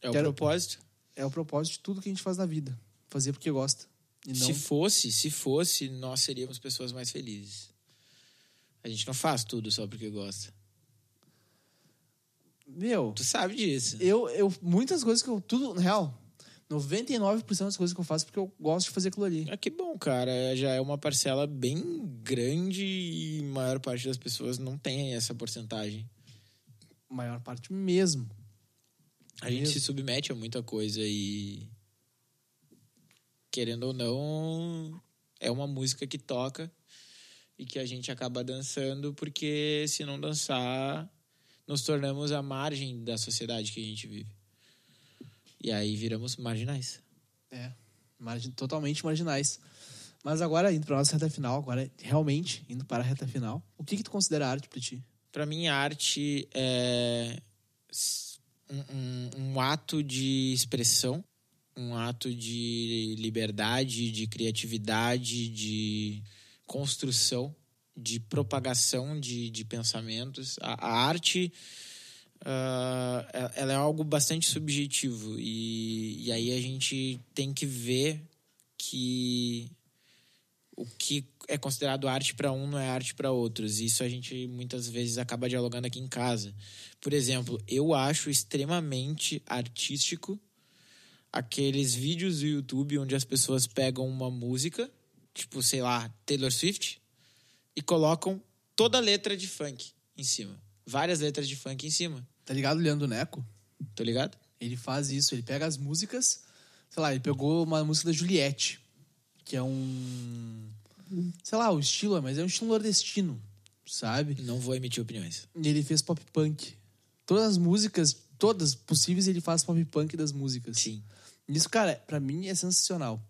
B: É o propósito.
A: É o propósito de tudo que a gente faz na vida. Fazer porque gosta.
B: Não... Se fosse, se fosse, nós seríamos pessoas mais felizes. A gente não faz tudo só porque gosta.
A: Meu.
B: Tu sabe disso.
A: Eu, eu, muitas coisas que eu. Tudo, na real, 99% das coisas que eu faço porque eu gosto de fazer aquilo ali.
B: Ah, que bom, cara. Já é uma parcela bem grande e a maior parte das pessoas não tem essa porcentagem.
A: Maior parte mesmo.
B: A mesmo. gente se submete a muita coisa e. Querendo ou não, é uma música que toca e que a gente acaba dançando porque se não dançar, nos tornamos a margem da sociedade que a gente vive. E aí viramos marginais.
A: É, margin, totalmente marginais. Mas agora, indo para a nossa reta final, agora realmente indo para a reta final, o que, que tu considera arte para ti?
B: Para mim, arte é um, um, um ato de expressão, um ato de liberdade, de criatividade, de construção, de propagação de, de pensamentos. A, a arte uh, ela é algo bastante subjetivo e, e aí a gente tem que ver que o que é considerado arte para um não é arte para outros. Isso a gente muitas vezes acaba dialogando aqui em casa. Por exemplo, eu acho extremamente artístico aqueles vídeos do YouTube onde as pessoas pegam uma música, tipo, sei lá, Taylor Swift, e colocam toda a letra de funk em cima. Várias letras de funk em cima.
A: Tá ligado, Leandro Neco?
B: Tô ligado?
A: Ele faz isso, ele pega as músicas, sei lá, ele pegou uma música da Juliette, que é um. Sei lá, o estilo, mas é um estilo nordestino, sabe?
B: Não vou emitir opiniões.
A: E ele fez pop punk. Todas as músicas, todas possíveis, ele faz pop punk das músicas.
B: Sim.
A: Isso, cara, para mim é sensacional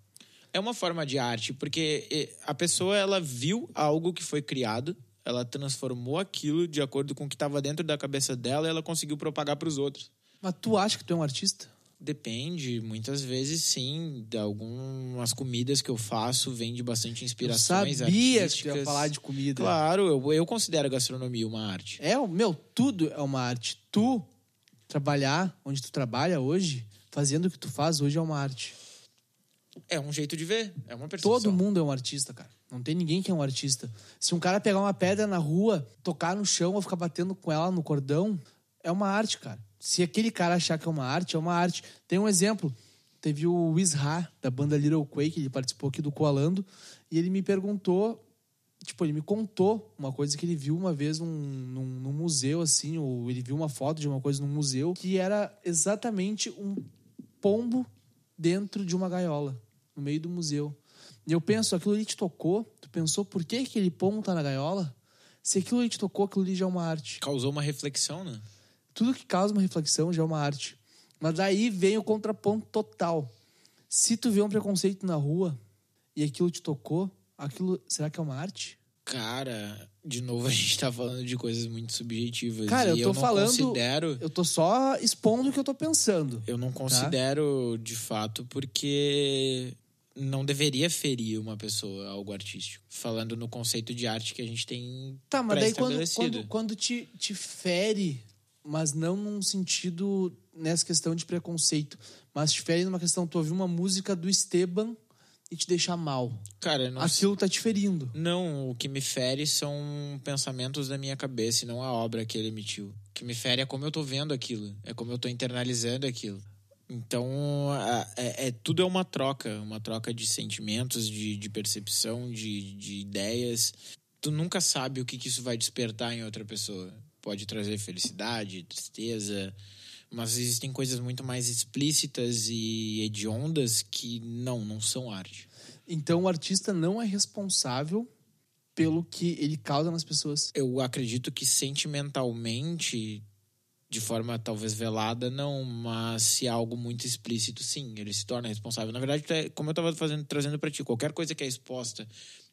B: é uma forma de arte, porque a pessoa ela viu algo que foi criado, ela transformou aquilo de acordo com o que estava dentro da cabeça dela e ela conseguiu propagar para os outros.
A: Mas tu acha que tu é um artista?
B: Depende, muitas vezes sim. De algumas comidas que eu faço vem de bastante inspirações
A: eu sabia
B: artísticas.
A: que ia falar de comida.
B: Claro, eu, eu considero a gastronomia uma arte.
A: É, meu, tudo é uma arte. Tu trabalhar onde tu trabalha hoje, fazendo o que tu faz hoje é uma arte.
B: É um jeito de ver, é uma percepção.
A: Todo mundo é um artista, cara. Não tem ninguém que é um artista. Se um cara pegar uma pedra na rua, tocar no chão ou ficar batendo com ela no cordão, é uma arte, cara. Se aquele cara achar que é uma arte, é uma arte. Tem um exemplo. Teve o Wizha, da banda Little Quake, ele participou aqui do Coalando, e ele me perguntou, tipo, ele me contou uma coisa que ele viu uma vez num, num, num museu, assim, ou ele viu uma foto de uma coisa num museu, que era exatamente um pombo dentro de uma gaiola no meio do museu. E eu penso, aquilo ali te tocou, tu pensou por que aquele pão tá na gaiola? Se aquilo ali te tocou, aquilo ali já é uma arte.
B: Causou uma reflexão, né?
A: Tudo que causa uma reflexão já é uma arte. Mas daí vem o contraponto total. Se tu vê um preconceito na rua e aquilo te tocou, aquilo será que é uma arte?
B: Cara, de novo a gente tá falando de coisas muito subjetivas.
A: Cara, eu tô
B: eu
A: falando.
B: Considero,
A: eu tô só expondo o que eu tô pensando.
B: Eu não tá? considero tá? de fato porque não deveria ferir uma pessoa algo artístico. Falando no conceito de arte que a gente tem.
A: Tá, mas daí quando, quando, quando te, te fere, mas não num sentido nessa questão de preconceito, mas te fere numa questão, tu ouviu uma música do Esteban e te deixar mal.
B: Cara, não
A: Aquilo sei. tá te ferindo.
B: Não, o que me fere são pensamentos da minha cabeça e não a obra que ele emitiu. O que me fere é como eu tô vendo aquilo, é como eu tô internalizando aquilo. Então, é, é, tudo é uma troca, uma troca de sentimentos, de, de percepção, de, de ideias. Tu nunca sabe o que, que isso vai despertar em outra pessoa. Pode trazer felicidade, tristeza, mas existem coisas muito mais explícitas e hediondas que não, não são arte.
A: Então, o artista não é responsável pelo que ele causa nas pessoas.
B: Eu acredito que sentimentalmente, de forma talvez velada, não, mas se é algo muito explícito, sim, ele se torna responsável. Na verdade, é, como eu estava fazendo, trazendo para ti, qualquer coisa que é exposta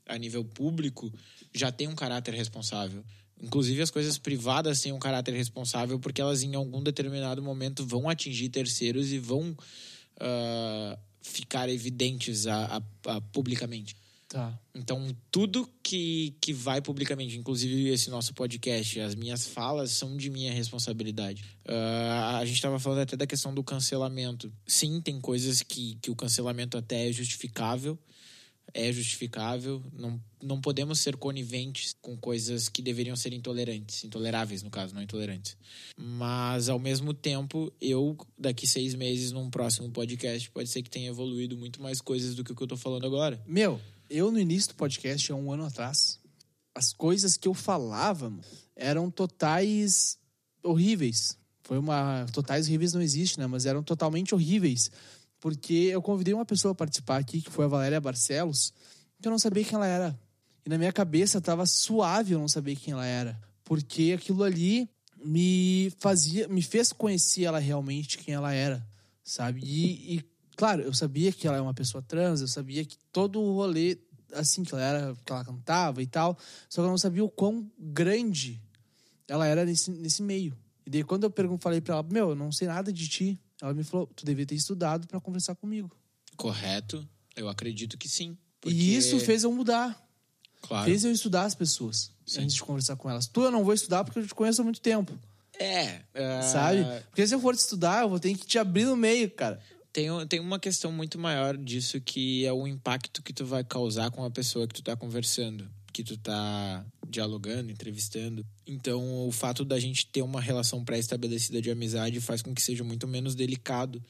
B: a nível público já tem um caráter responsável. Inclusive, as coisas privadas têm um caráter responsável porque elas, em algum determinado momento, vão atingir terceiros e vão uh, ficar evidentes a, a, a publicamente.
A: Tá.
B: Então, tudo que, que vai publicamente, inclusive esse nosso podcast, as minhas falas são de minha responsabilidade. Uh, a gente estava falando até da questão do cancelamento. Sim, tem coisas que, que o cancelamento até é justificável, é justificável. Não, não podemos ser coniventes com coisas que deveriam ser intolerantes, intoleráveis, no caso, não intolerantes. Mas, ao mesmo tempo, eu, daqui seis meses, num próximo podcast, pode ser que tenha evoluído muito mais coisas do que o que eu tô falando agora.
A: Meu, eu no início do podcast, há um ano atrás, as coisas que eu falava eram totais horríveis. Foi uma. Totais horríveis não existe, né? Mas eram totalmente horríveis porque eu convidei uma pessoa a participar aqui, que foi a Valéria Barcelos, que eu não sabia quem ela era. E na minha cabeça estava suave eu não saber quem ela era, porque aquilo ali me fazia, me fez conhecer ela realmente quem ela era, sabe? E, e claro, eu sabia que ela é uma pessoa trans, eu sabia que todo o rolê assim que ela era, que ela cantava e tal, só que eu não sabia o quão grande ela era nesse, nesse meio. E daí quando eu pergunto, falei para ela, meu, eu não sei nada de ti, ela me falou: tu devia ter estudado para conversar comigo.
B: Correto. Eu acredito que sim. Porque...
A: E isso fez eu mudar.
B: Claro.
A: Fez eu estudar as pessoas sim. antes de conversar com elas. Tu eu não vou estudar porque eu te conheço há muito tempo.
B: É. Uh...
A: Sabe? Porque se eu for te estudar, eu vou ter que te abrir no meio, cara.
B: Tem, tem uma questão muito maior disso que é o impacto que tu vai causar com a pessoa que tu tá conversando, que tu tá dialogando, entrevistando. Então, o fato da gente ter uma relação pré-estabelecida de amizade faz com que seja muito menos delicado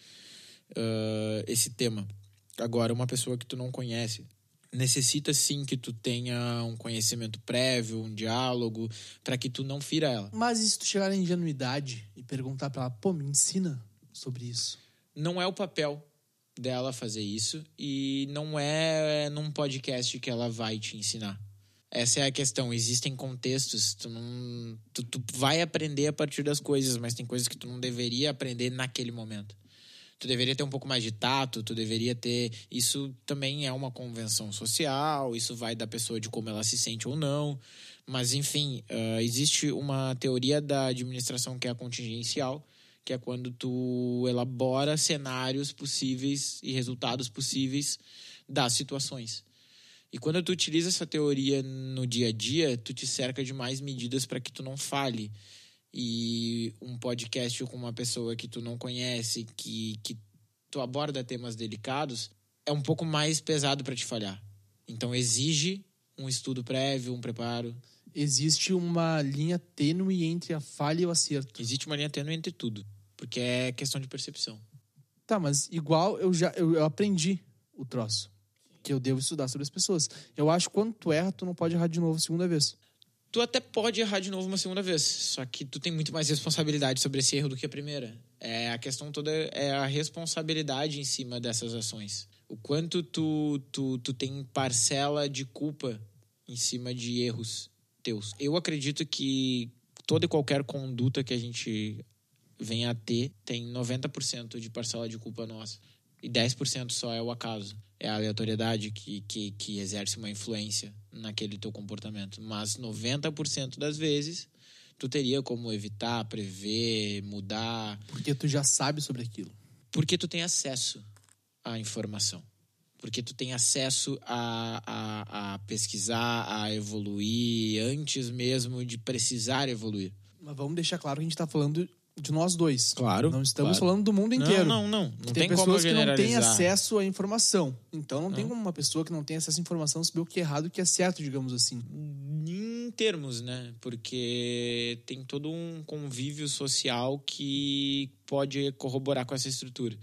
B: uh, esse tema. Agora, uma pessoa que tu não conhece necessita sim que tu tenha um conhecimento prévio, um diálogo, para que tu não fira ela.
A: Mas e se tu chegar na ingenuidade e perguntar para ela, pô, me ensina sobre isso?
B: Não é o papel dela fazer isso e não é num podcast que ela vai te ensinar. Essa é a questão. Existem contextos, tu não. Tu, tu, vai aprender a partir das coisas, mas tem coisas que tu não deveria aprender naquele momento. Tu deveria ter um pouco mais de tato, tu deveria ter. Isso também é uma convenção social, isso vai da pessoa de como ela se sente ou não. Mas, enfim, uh, existe uma teoria da administração que é a contingencial, que é quando tu elabora cenários possíveis e resultados possíveis das situações. E quando tu utiliza essa teoria no dia a dia, tu te cerca de mais medidas para que tu não fale. E um podcast com uma pessoa que tu não conhece, que, que tu aborda temas delicados, é um pouco mais pesado para te falhar. Então exige um estudo prévio, um preparo.
A: Existe uma linha tênue entre a falha e o acerto.
B: Existe uma linha tênue entre tudo, porque é questão de percepção.
A: Tá, mas igual eu já eu, eu aprendi o troço que eu devo estudar sobre as pessoas. Eu acho que quando tu erra, tu não pode errar de novo a segunda vez.
B: Tu até pode errar de novo uma segunda vez, só que tu tem muito mais responsabilidade sobre esse erro do que a primeira. É a questão toda é a responsabilidade em cima dessas ações. O quanto tu, tu, tu tem parcela de culpa em cima de erros teus. Eu acredito que toda e qualquer conduta que a gente venha a ter tem 90% de parcela de culpa nossa. E 10% só é o acaso é a aleatoriedade que, que, que exerce uma influência naquele teu comportamento. Mas 90% das vezes tu teria como evitar, prever, mudar.
A: Porque tu já sabe sobre aquilo.
B: Porque tu tem acesso à informação. Porque tu tem acesso a, a, a pesquisar, a evoluir antes mesmo de precisar evoluir.
A: Mas vamos deixar claro que a gente está falando de nós dois.
B: Claro.
A: Não estamos
B: claro.
A: falando do mundo inteiro.
B: Não, não, não. não
A: tem,
B: tem
A: pessoas
B: que
A: não têm acesso à informação. Então não, não, tem como uma pessoa que não tem acesso à informação saber o que é errado e o que é certo, digamos assim.
B: Em termos, né? Porque tem todo um convívio social que pode corroborar com essa estrutura.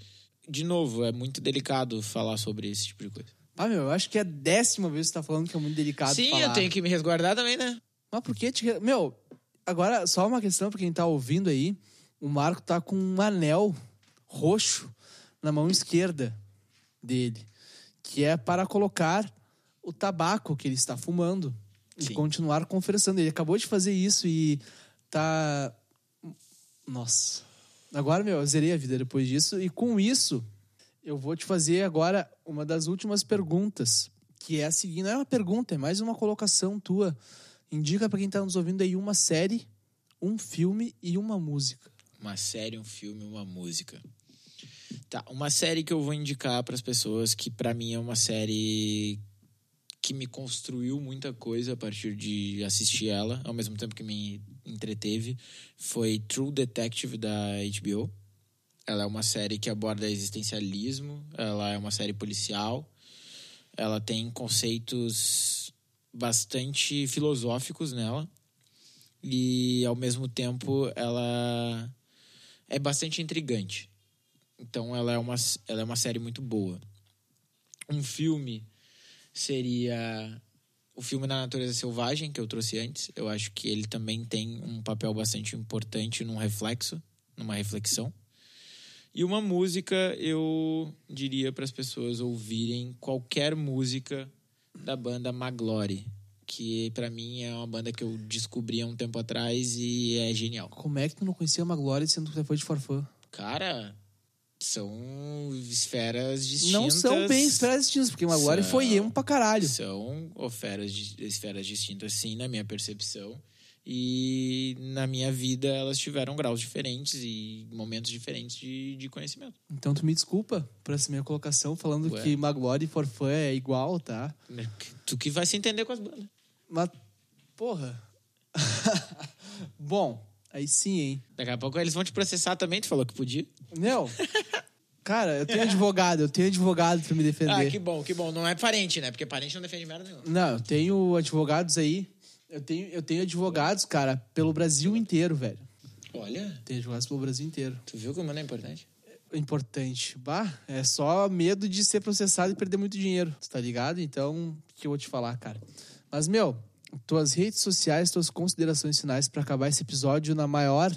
B: De novo, é muito delicado falar sobre esse tipo de coisa.
A: Ah, meu, eu acho que é a décima vez que você tá falando que é muito delicado
B: Sim,
A: falar.
B: eu tenho que me resguardar também, né?
A: Mas por que te... Meu, agora só uma questão pra quem tá ouvindo aí o Marco tá com um anel roxo na mão esquerda dele, que é para colocar o tabaco que ele está fumando e
B: Sim.
A: continuar conversando. Ele acabou de fazer isso e tá. Nossa. Agora, meu, eu zerei a vida depois disso. E com isso, eu vou te fazer agora uma das últimas perguntas. Que é a seguinte: não é uma pergunta, é mais uma colocação tua. Indica pra quem tá nos ouvindo aí uma série, um filme e uma música.
B: Uma série, um filme, uma música. Tá, uma série que eu vou indicar para as pessoas que para mim é uma série que me construiu muita coisa a partir de assistir ela, ao mesmo tempo que me entreteve, foi True Detective da HBO. Ela é uma série que aborda existencialismo, ela é uma série policial, ela tem conceitos bastante filosóficos nela e ao mesmo tempo ela é bastante intrigante. Então ela é uma, ela é uma série muito boa. Um filme seria o filme da natureza selvagem que eu trouxe antes. Eu acho que ele também tem um papel bastante importante num reflexo, numa reflexão. E uma música, eu diria para as pessoas ouvirem qualquer música da banda Maglory, que para mim é uma banda que eu descobri há um tempo atrás e é genial.
A: Como é que tu não conhecia uma Glória sendo que você foi de Forfã?
B: Cara, são esferas distintas.
A: Não são bem esferas distintas, porque Glória
B: São-
A: foi emo pra caralho.
B: São esferas, di- esferas distintas, sim, na minha percepção. E na minha vida elas tiveram graus diferentes e momentos diferentes de, de conhecimento.
A: Então tu me desculpa por essa minha colocação falando
B: Ué.
A: que Maglore e Forfã é igual, tá?
B: Tu que vai se entender com as bandas.
A: Mas, porra. Bom, aí sim, hein?
B: Daqui a pouco eles vão te processar também, tu falou que podia.
A: Meu, cara, eu tenho advogado, eu tenho advogado pra me defender.
B: Ah, que bom, que bom. Não é parente, né? Porque parente não defende merda nenhuma.
A: Não, eu tenho advogados aí. Eu tenho, eu tenho advogados, cara, pelo Brasil inteiro, velho.
B: Olha,
A: Tenho advogados pelo Brasil inteiro.
B: tu viu como é importante?
A: Importante. Bah, é só medo de ser processado e perder muito dinheiro, tu tá ligado? Então, o que eu vou te falar, cara? Mas, meu, tuas redes sociais, tuas considerações finais pra acabar esse episódio na maior,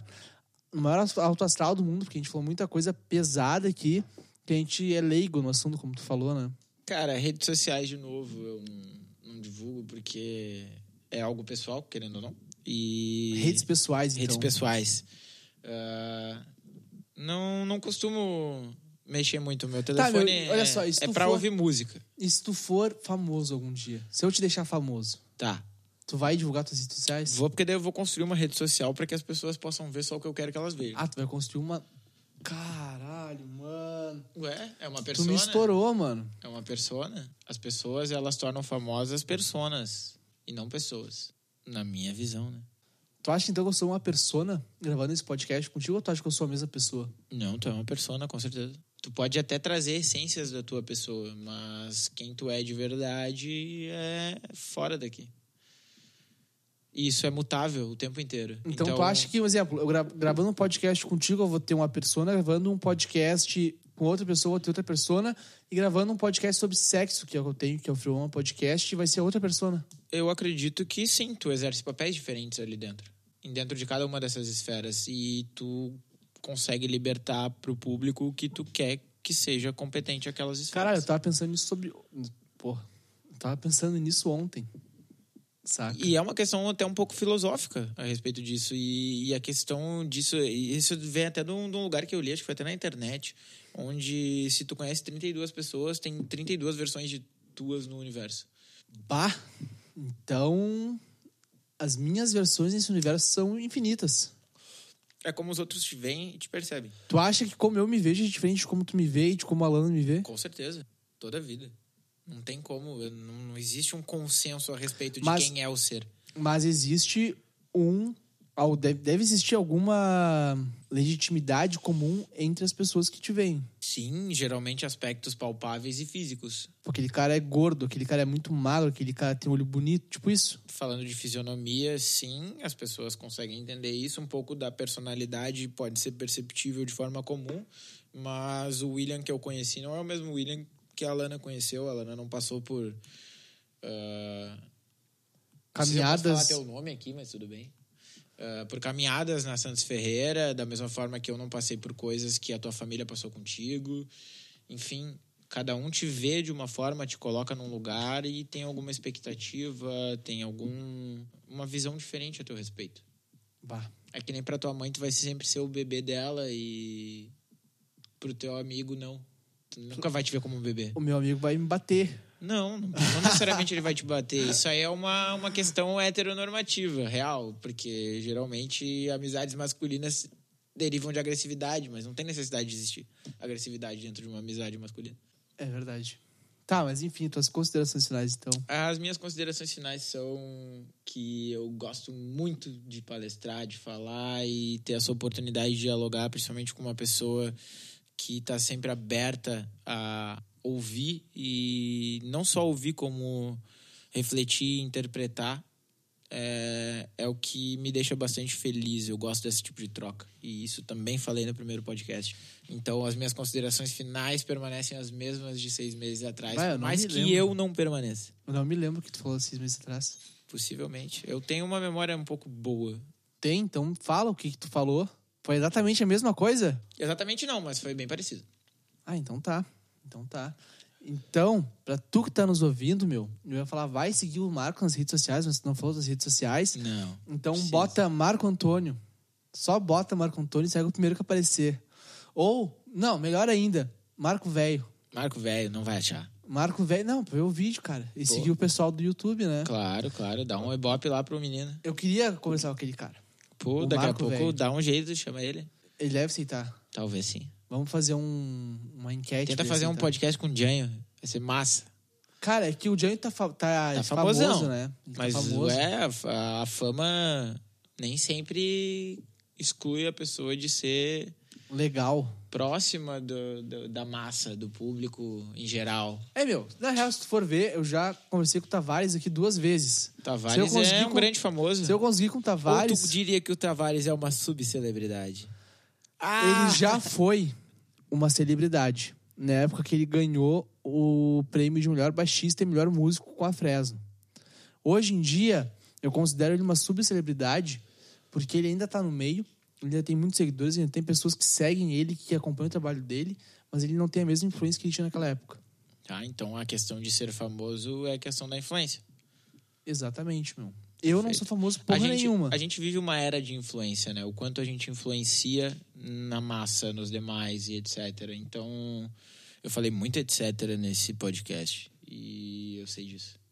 A: no maior alto astral do mundo, porque a gente falou muita coisa pesada aqui, que a gente é leigo no assunto, como tu falou, né?
B: Cara, redes sociais, de novo, eu não, não divulgo porque é algo pessoal, querendo ou não. E...
A: Redes pessoais, então.
B: redes pessoais. Ah, não, não costumo mexer muito. Meu
A: Tá,
B: telefone
A: meu, olha
B: é,
A: só,
B: é pra
A: for-
B: ouvir música.
A: E se tu for famoso algum dia? Se eu te deixar famoso,
B: Tá.
A: Tu vai divulgar tuas redes sociais?
B: Vou porque daí eu vou construir uma rede social para que as pessoas possam ver só o que eu quero que elas vejam.
A: Ah, tu vai construir uma. Caralho, mano.
B: Ué, é uma
A: Tu
B: persona.
A: me estourou, mano.
B: É uma persona. As pessoas, elas tornam famosas personas e não pessoas. Na minha visão, né?
A: Tu acha então que eu sou uma persona gravando esse podcast contigo ou tu acha que eu sou a mesma pessoa?
B: Não, tu é uma persona, com certeza. Tu pode até trazer essências da tua pessoa, mas quem tu é de verdade é fora daqui. E isso é mutável o tempo inteiro.
A: Então, tu acha que, um exemplo, eu gra- gravando um podcast contigo, eu vou ter uma persona gravando um podcast com outra pessoa, vou ter outra persona, e gravando um podcast sobre sexo, que é o que eu tenho, que é o Free Podcast, vai ser outra persona.
B: Eu acredito que sim, tu exerce papéis diferentes ali dentro. Dentro de cada uma dessas esferas. E tu consegue libertar pro público o que tu quer que seja competente aquelas esferas.
A: Caralho, eu tava pensando nisso sobre. Porra, eu tava pensando nisso ontem. Saca?
B: E é uma questão até um pouco filosófica a respeito disso. E, e a questão disso, isso vem até de um, de um lugar que eu li, acho que foi até na internet, onde se tu conhece 32 pessoas, tem 32 versões de tuas no universo.
A: Bah! Então. As minhas versões nesse universo são infinitas.
B: É como os outros te veem e te percebem.
A: Tu acha que como eu me vejo é diferente de como tu me vê e de como a Lana me vê?
B: Com certeza. Toda a vida. Não tem como. Não, existe um consenso a respeito de
A: Mas-
B: quem é o ser.
A: Mas existe um. Deve existir alguma legitimidade comum entre as pessoas que te veem.
B: Sim, geralmente aspectos palpáveis e físicos.
A: Aquele cara é gordo, aquele cara é muito magro, aquele cara tem um olho bonito, tipo isso.
B: Falando de fisionomia, sim, as pessoas conseguem entender isso. Um pouco da personalidade pode ser perceptível de forma comum, mas o William que eu conheci não é o mesmo William que a Lana conheceu. A Lana não passou por. ah, não sei se eu posso
A: Caminhadas.
B: falar teu nome aqui, mas tudo bem. Ah, por caminhadas na Santos Ferreira, da mesma forma que eu não passei por coisas que a tua família passou contigo. Enfim, Cada um te vê de uma forma, te coloca num lugar e tem alguma expectativa, tem algum uma visão diferente a teu respeito.
A: Bah.
B: É que nem pra tua mãe, tu vai sempre ser o bebê dela e pro teu amigo, não. Nunca vai te ver como um bebê.
A: O meu amigo vai me bater.
B: Não, não, não necessariamente ele vai te bater. Isso aí é uma, uma questão heteronormativa, real. Porque geralmente amizades masculinas derivam de agressividade, mas não tem necessidade de existir agressividade dentro de uma amizade masculina.
A: É verdade. Tá, mas enfim, tuas considerações finais, então.
B: As minhas considerações finais são que eu gosto muito de palestrar, de falar e ter essa oportunidade de dialogar, principalmente com uma pessoa que está sempre aberta a ouvir e não só ouvir, como refletir e interpretar. É, é o que me deixa bastante feliz. Eu gosto desse tipo de troca. E isso também falei no primeiro podcast. Então, as minhas considerações finais permanecem as mesmas de seis meses atrás.
A: Vai, me
B: que
A: lembro.
B: eu não permaneça.
A: Eu não me lembro o que tu falou seis meses atrás.
B: Possivelmente. Eu tenho uma memória um pouco boa.
A: Tem, então fala o que, que tu falou. Foi exatamente a mesma coisa?
B: Exatamente não, mas foi bem parecido.
A: Ah, então tá. Então tá. Então, pra tu que tá nos ouvindo, meu, eu ia falar, vai seguir o Marco nas redes sociais, mas tu não falou das redes sociais.
B: Não.
A: Então
B: Precisa.
A: bota Marco Antônio. Só bota Marco Antônio e segue o primeiro que aparecer. Ou, não, melhor ainda, Marco Velho.
B: Marco Velho, não vai achar.
A: Marco Velho, não, pra ver o vídeo, cara. E seguir o pessoal do YouTube, né?
B: Claro, claro. Dá um ibope lá pro menino.
A: Eu queria conversar com aquele cara.
B: Pô,
A: O
B: daqui
A: Marco
B: a pouco
A: Velho.
B: dá um jeito, chama ele.
A: Ele deve aceitar.
B: Talvez sim.
A: Vamos fazer um, uma enquete.
B: Tenta fazer um
A: aceitar.
B: podcast com o Janho. Vai ser massa.
A: Cara, é que o Johnny tá, fa- tá,
B: Tá
A: famoso,
B: famosão.
A: né? Ele
B: Mas
A: tá famoso.
B: é, a, a fama nem sempre exclui a pessoa de ser
A: Legal.
B: próxima do, do- da massa, do público em geral.
A: É, meu, na real, se tu for ver, eu já conversei com o Tavares aqui duas vezes.
B: Tavares é um
A: com-
B: grande famoso.
A: Se eu conseguir com o
B: Ou
A: Tavares,
B: tu diria que o Tavares é uma subcelebridade?
A: ele já foi uma celebridade. Na época que ele ganhou o prêmio de melhor baixista e melhor músico com a Fresno. Hoje em dia, eu considero ele uma subcelebridade porque ele ainda tá no meio, ele ainda tem muitos seguidores, ainda tem pessoas que seguem ele, que acompanham o trabalho dele, mas ele não tem a mesma influência que ele tinha naquela época.
B: Ah, então a questão de ser famoso é a questão da influência.
A: Exatamente, meu. Eu não
B: Perfeito.
A: sou famoso
B: a
A: porra
B: gente,
A: nenhuma.
B: A gente vive uma era de influência, né? O quanto a gente influencia na massa, nos demais e etc. Então, eu falei muito etc nesse podcast. E eu sei disso.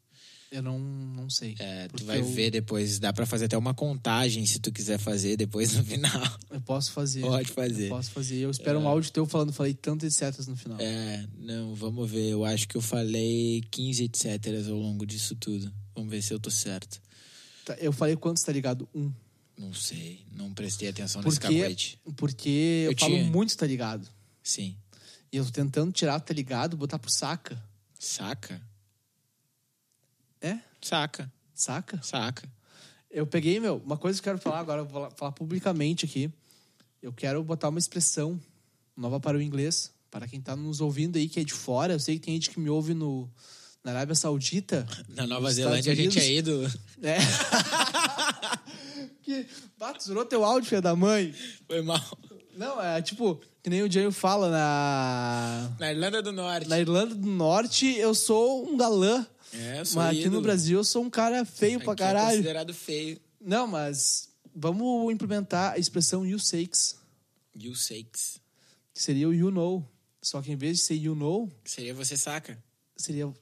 A: Eu não, não sei.
B: É, tu vai
A: eu-
B: ver depois, dá pra fazer até uma contagem se tu quiser fazer depois no final.
A: Eu posso fazer.
B: Pode
A: Eu
B: fazer.
A: posso fazer. Eu espero um áudio teu falando, falei tanto etc no final.
B: É, não, vamos ver. Eu acho que eu falei 15 etc ao longo disso tudo. Vamos ver se eu tô certo.
A: Tá, Eu falei quantos, tá ligado? Um.
B: Não sei, não prestei atenção nesse
A: Porque,
B: capoete.
A: porque eu,
B: Eu
A: falo
B: tinha.
A: muito, tá ligado?
B: Sim.
A: E eu tô tentando tirar, tá ligado? Botar pro saca.
B: Saca?
A: É?
B: Saca,
A: Saca?
B: saca.
A: Eu peguei, meu, uma coisa que eu quero falar agora, vou falar- publicamente aqui. Eu quero botar uma expressão nova para o inglês. Para quem tá nos ouvindo aí, que é de fora. Eu sei que tem gente que me ouve no, na Arábia Saudita.
B: Na Nova Zelândia a
A: Estados
B: gente é
A: Unidos.
B: ídolo.
A: É. que, bah, tu zerou teu áudio, filha da mãe.
B: Foi mal.
A: Não, é tipo, que nem o Jânio fala na.
B: Na Irlanda do Norte.
A: Na Irlanda do Norte, eu sou um galã.
B: É, eu sou
A: Mas aqui no
B: ídolo.
A: Brasil, eu sou um cara feio pra
B: Aqui é
A: caralho.
B: considerado feio.
A: Não, mas vamos implementar a expressão you sakes,
B: You sakes.
A: que seria o you know. Só que em vez de ser you know,
B: Seria você saca.
A: seria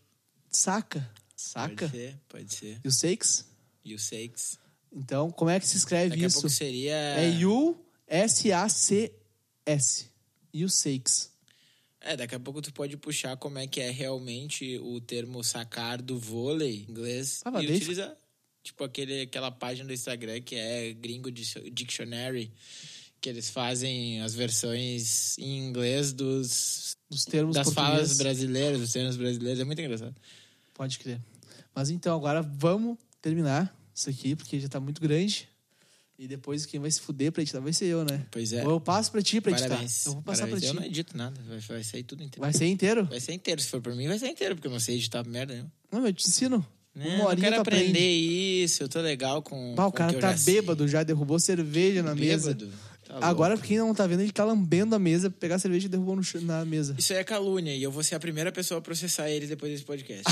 A: saca. Saca?
B: Pode ser, pode ser.
A: You sakes?
B: You sakes.
A: Então, como é que se escreve
B: Daqui a
A: isso?
B: pouco seria...
A: É you S-A-C-S. You sakes.
B: É, daqui a pouco tu pode puxar como é que é realmente o termo sacar do vôlei em inglês
A: Ah,
B: e utilizar. Tipo aquele, aquela página do Instagram que é Gringo Dic- Dictionary, que eles fazem as versões em inglês dos,
A: Dos termos
B: das falas
A: portugueses.
B: brasileiras, dos termos brasileiros. É muito engraçado.
A: Pode crer. Mas então, agora vamos terminar isso aqui, porque já tá muito grande. E depois quem vai se fuder pra editar vai ser eu, né?
B: Pois é.
A: Ou eu passo pra ti pra editar.
B: Parabéns.
A: Eu vou passar
B: Parabéns.
A: pra
B: Eu
A: ti.
B: não edito nada, vai, vai sair tudo inteiro.
A: Vai ser inteiro?
B: Vai ser inteiro. Se for por mim, vai ser inteiro, porque eu não sei editar merda nenhuma.
A: Não, eu te ensino.
B: Não,
A: Uma
B: eu quero aprender
A: aprende.
B: isso, eu tô legal com.
A: Bah, o
B: com
A: cara
B: eu
A: tá
B: já sei.
A: bêbado já, derrubou cerveja na mesa.
B: Bêbado. Tá louco.
A: Agora, pra quem não tá vendo, ele tá lambendo a mesa, pegar a cerveja e derrubou no na mesa.
B: Isso aí é calúnia e eu vou ser a primeira pessoa a processar eles depois desse podcast.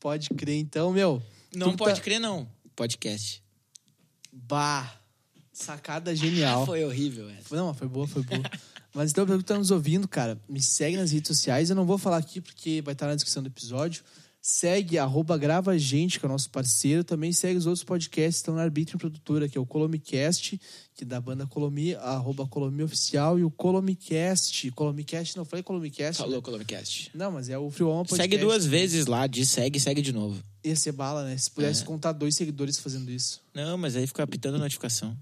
A: Pode crer, então, meu.
B: não pode
A: tá-
B: crer, não. Podcast.
A: Bah, sacada genial.
B: Foi horrível essa.
A: Não, foi boa, foi boa. Mas então, pra tu que tá nos ouvindo, cara, me segue nas redes sociais. Eu não vou falar aqui porque vai estar na descrição do episódio. Segue, arroba Grava Gente, que é o nosso parceiro. Também segue os outros podcasts que estão na Arbítrio Produtora, que é o Colomicast, que é da banda Colomi, arroba Colomi Oficial, e o Colomicast. Colomicast, não falei Colomicast.
B: Falou,
A: né?
B: Colomicast.
A: Não, mas é o Free One Podcast.
B: Segue duas vezes lá, diz segue, segue de novo.
A: Ia ser bala, né? Se pudesse contar dois seguidores fazendo isso.
B: Não, mas aí fica apitando a notificação.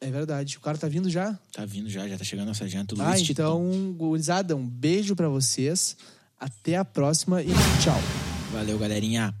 A: É verdade. O cara tá vindo já?
B: Tá vindo já, já tá chegando nossa janta.
A: Ah,
B: Luiz Titão.
A: então, gurizada, um beijo pra vocês. Até a próxima e tchau.
B: Valeu, galerinha.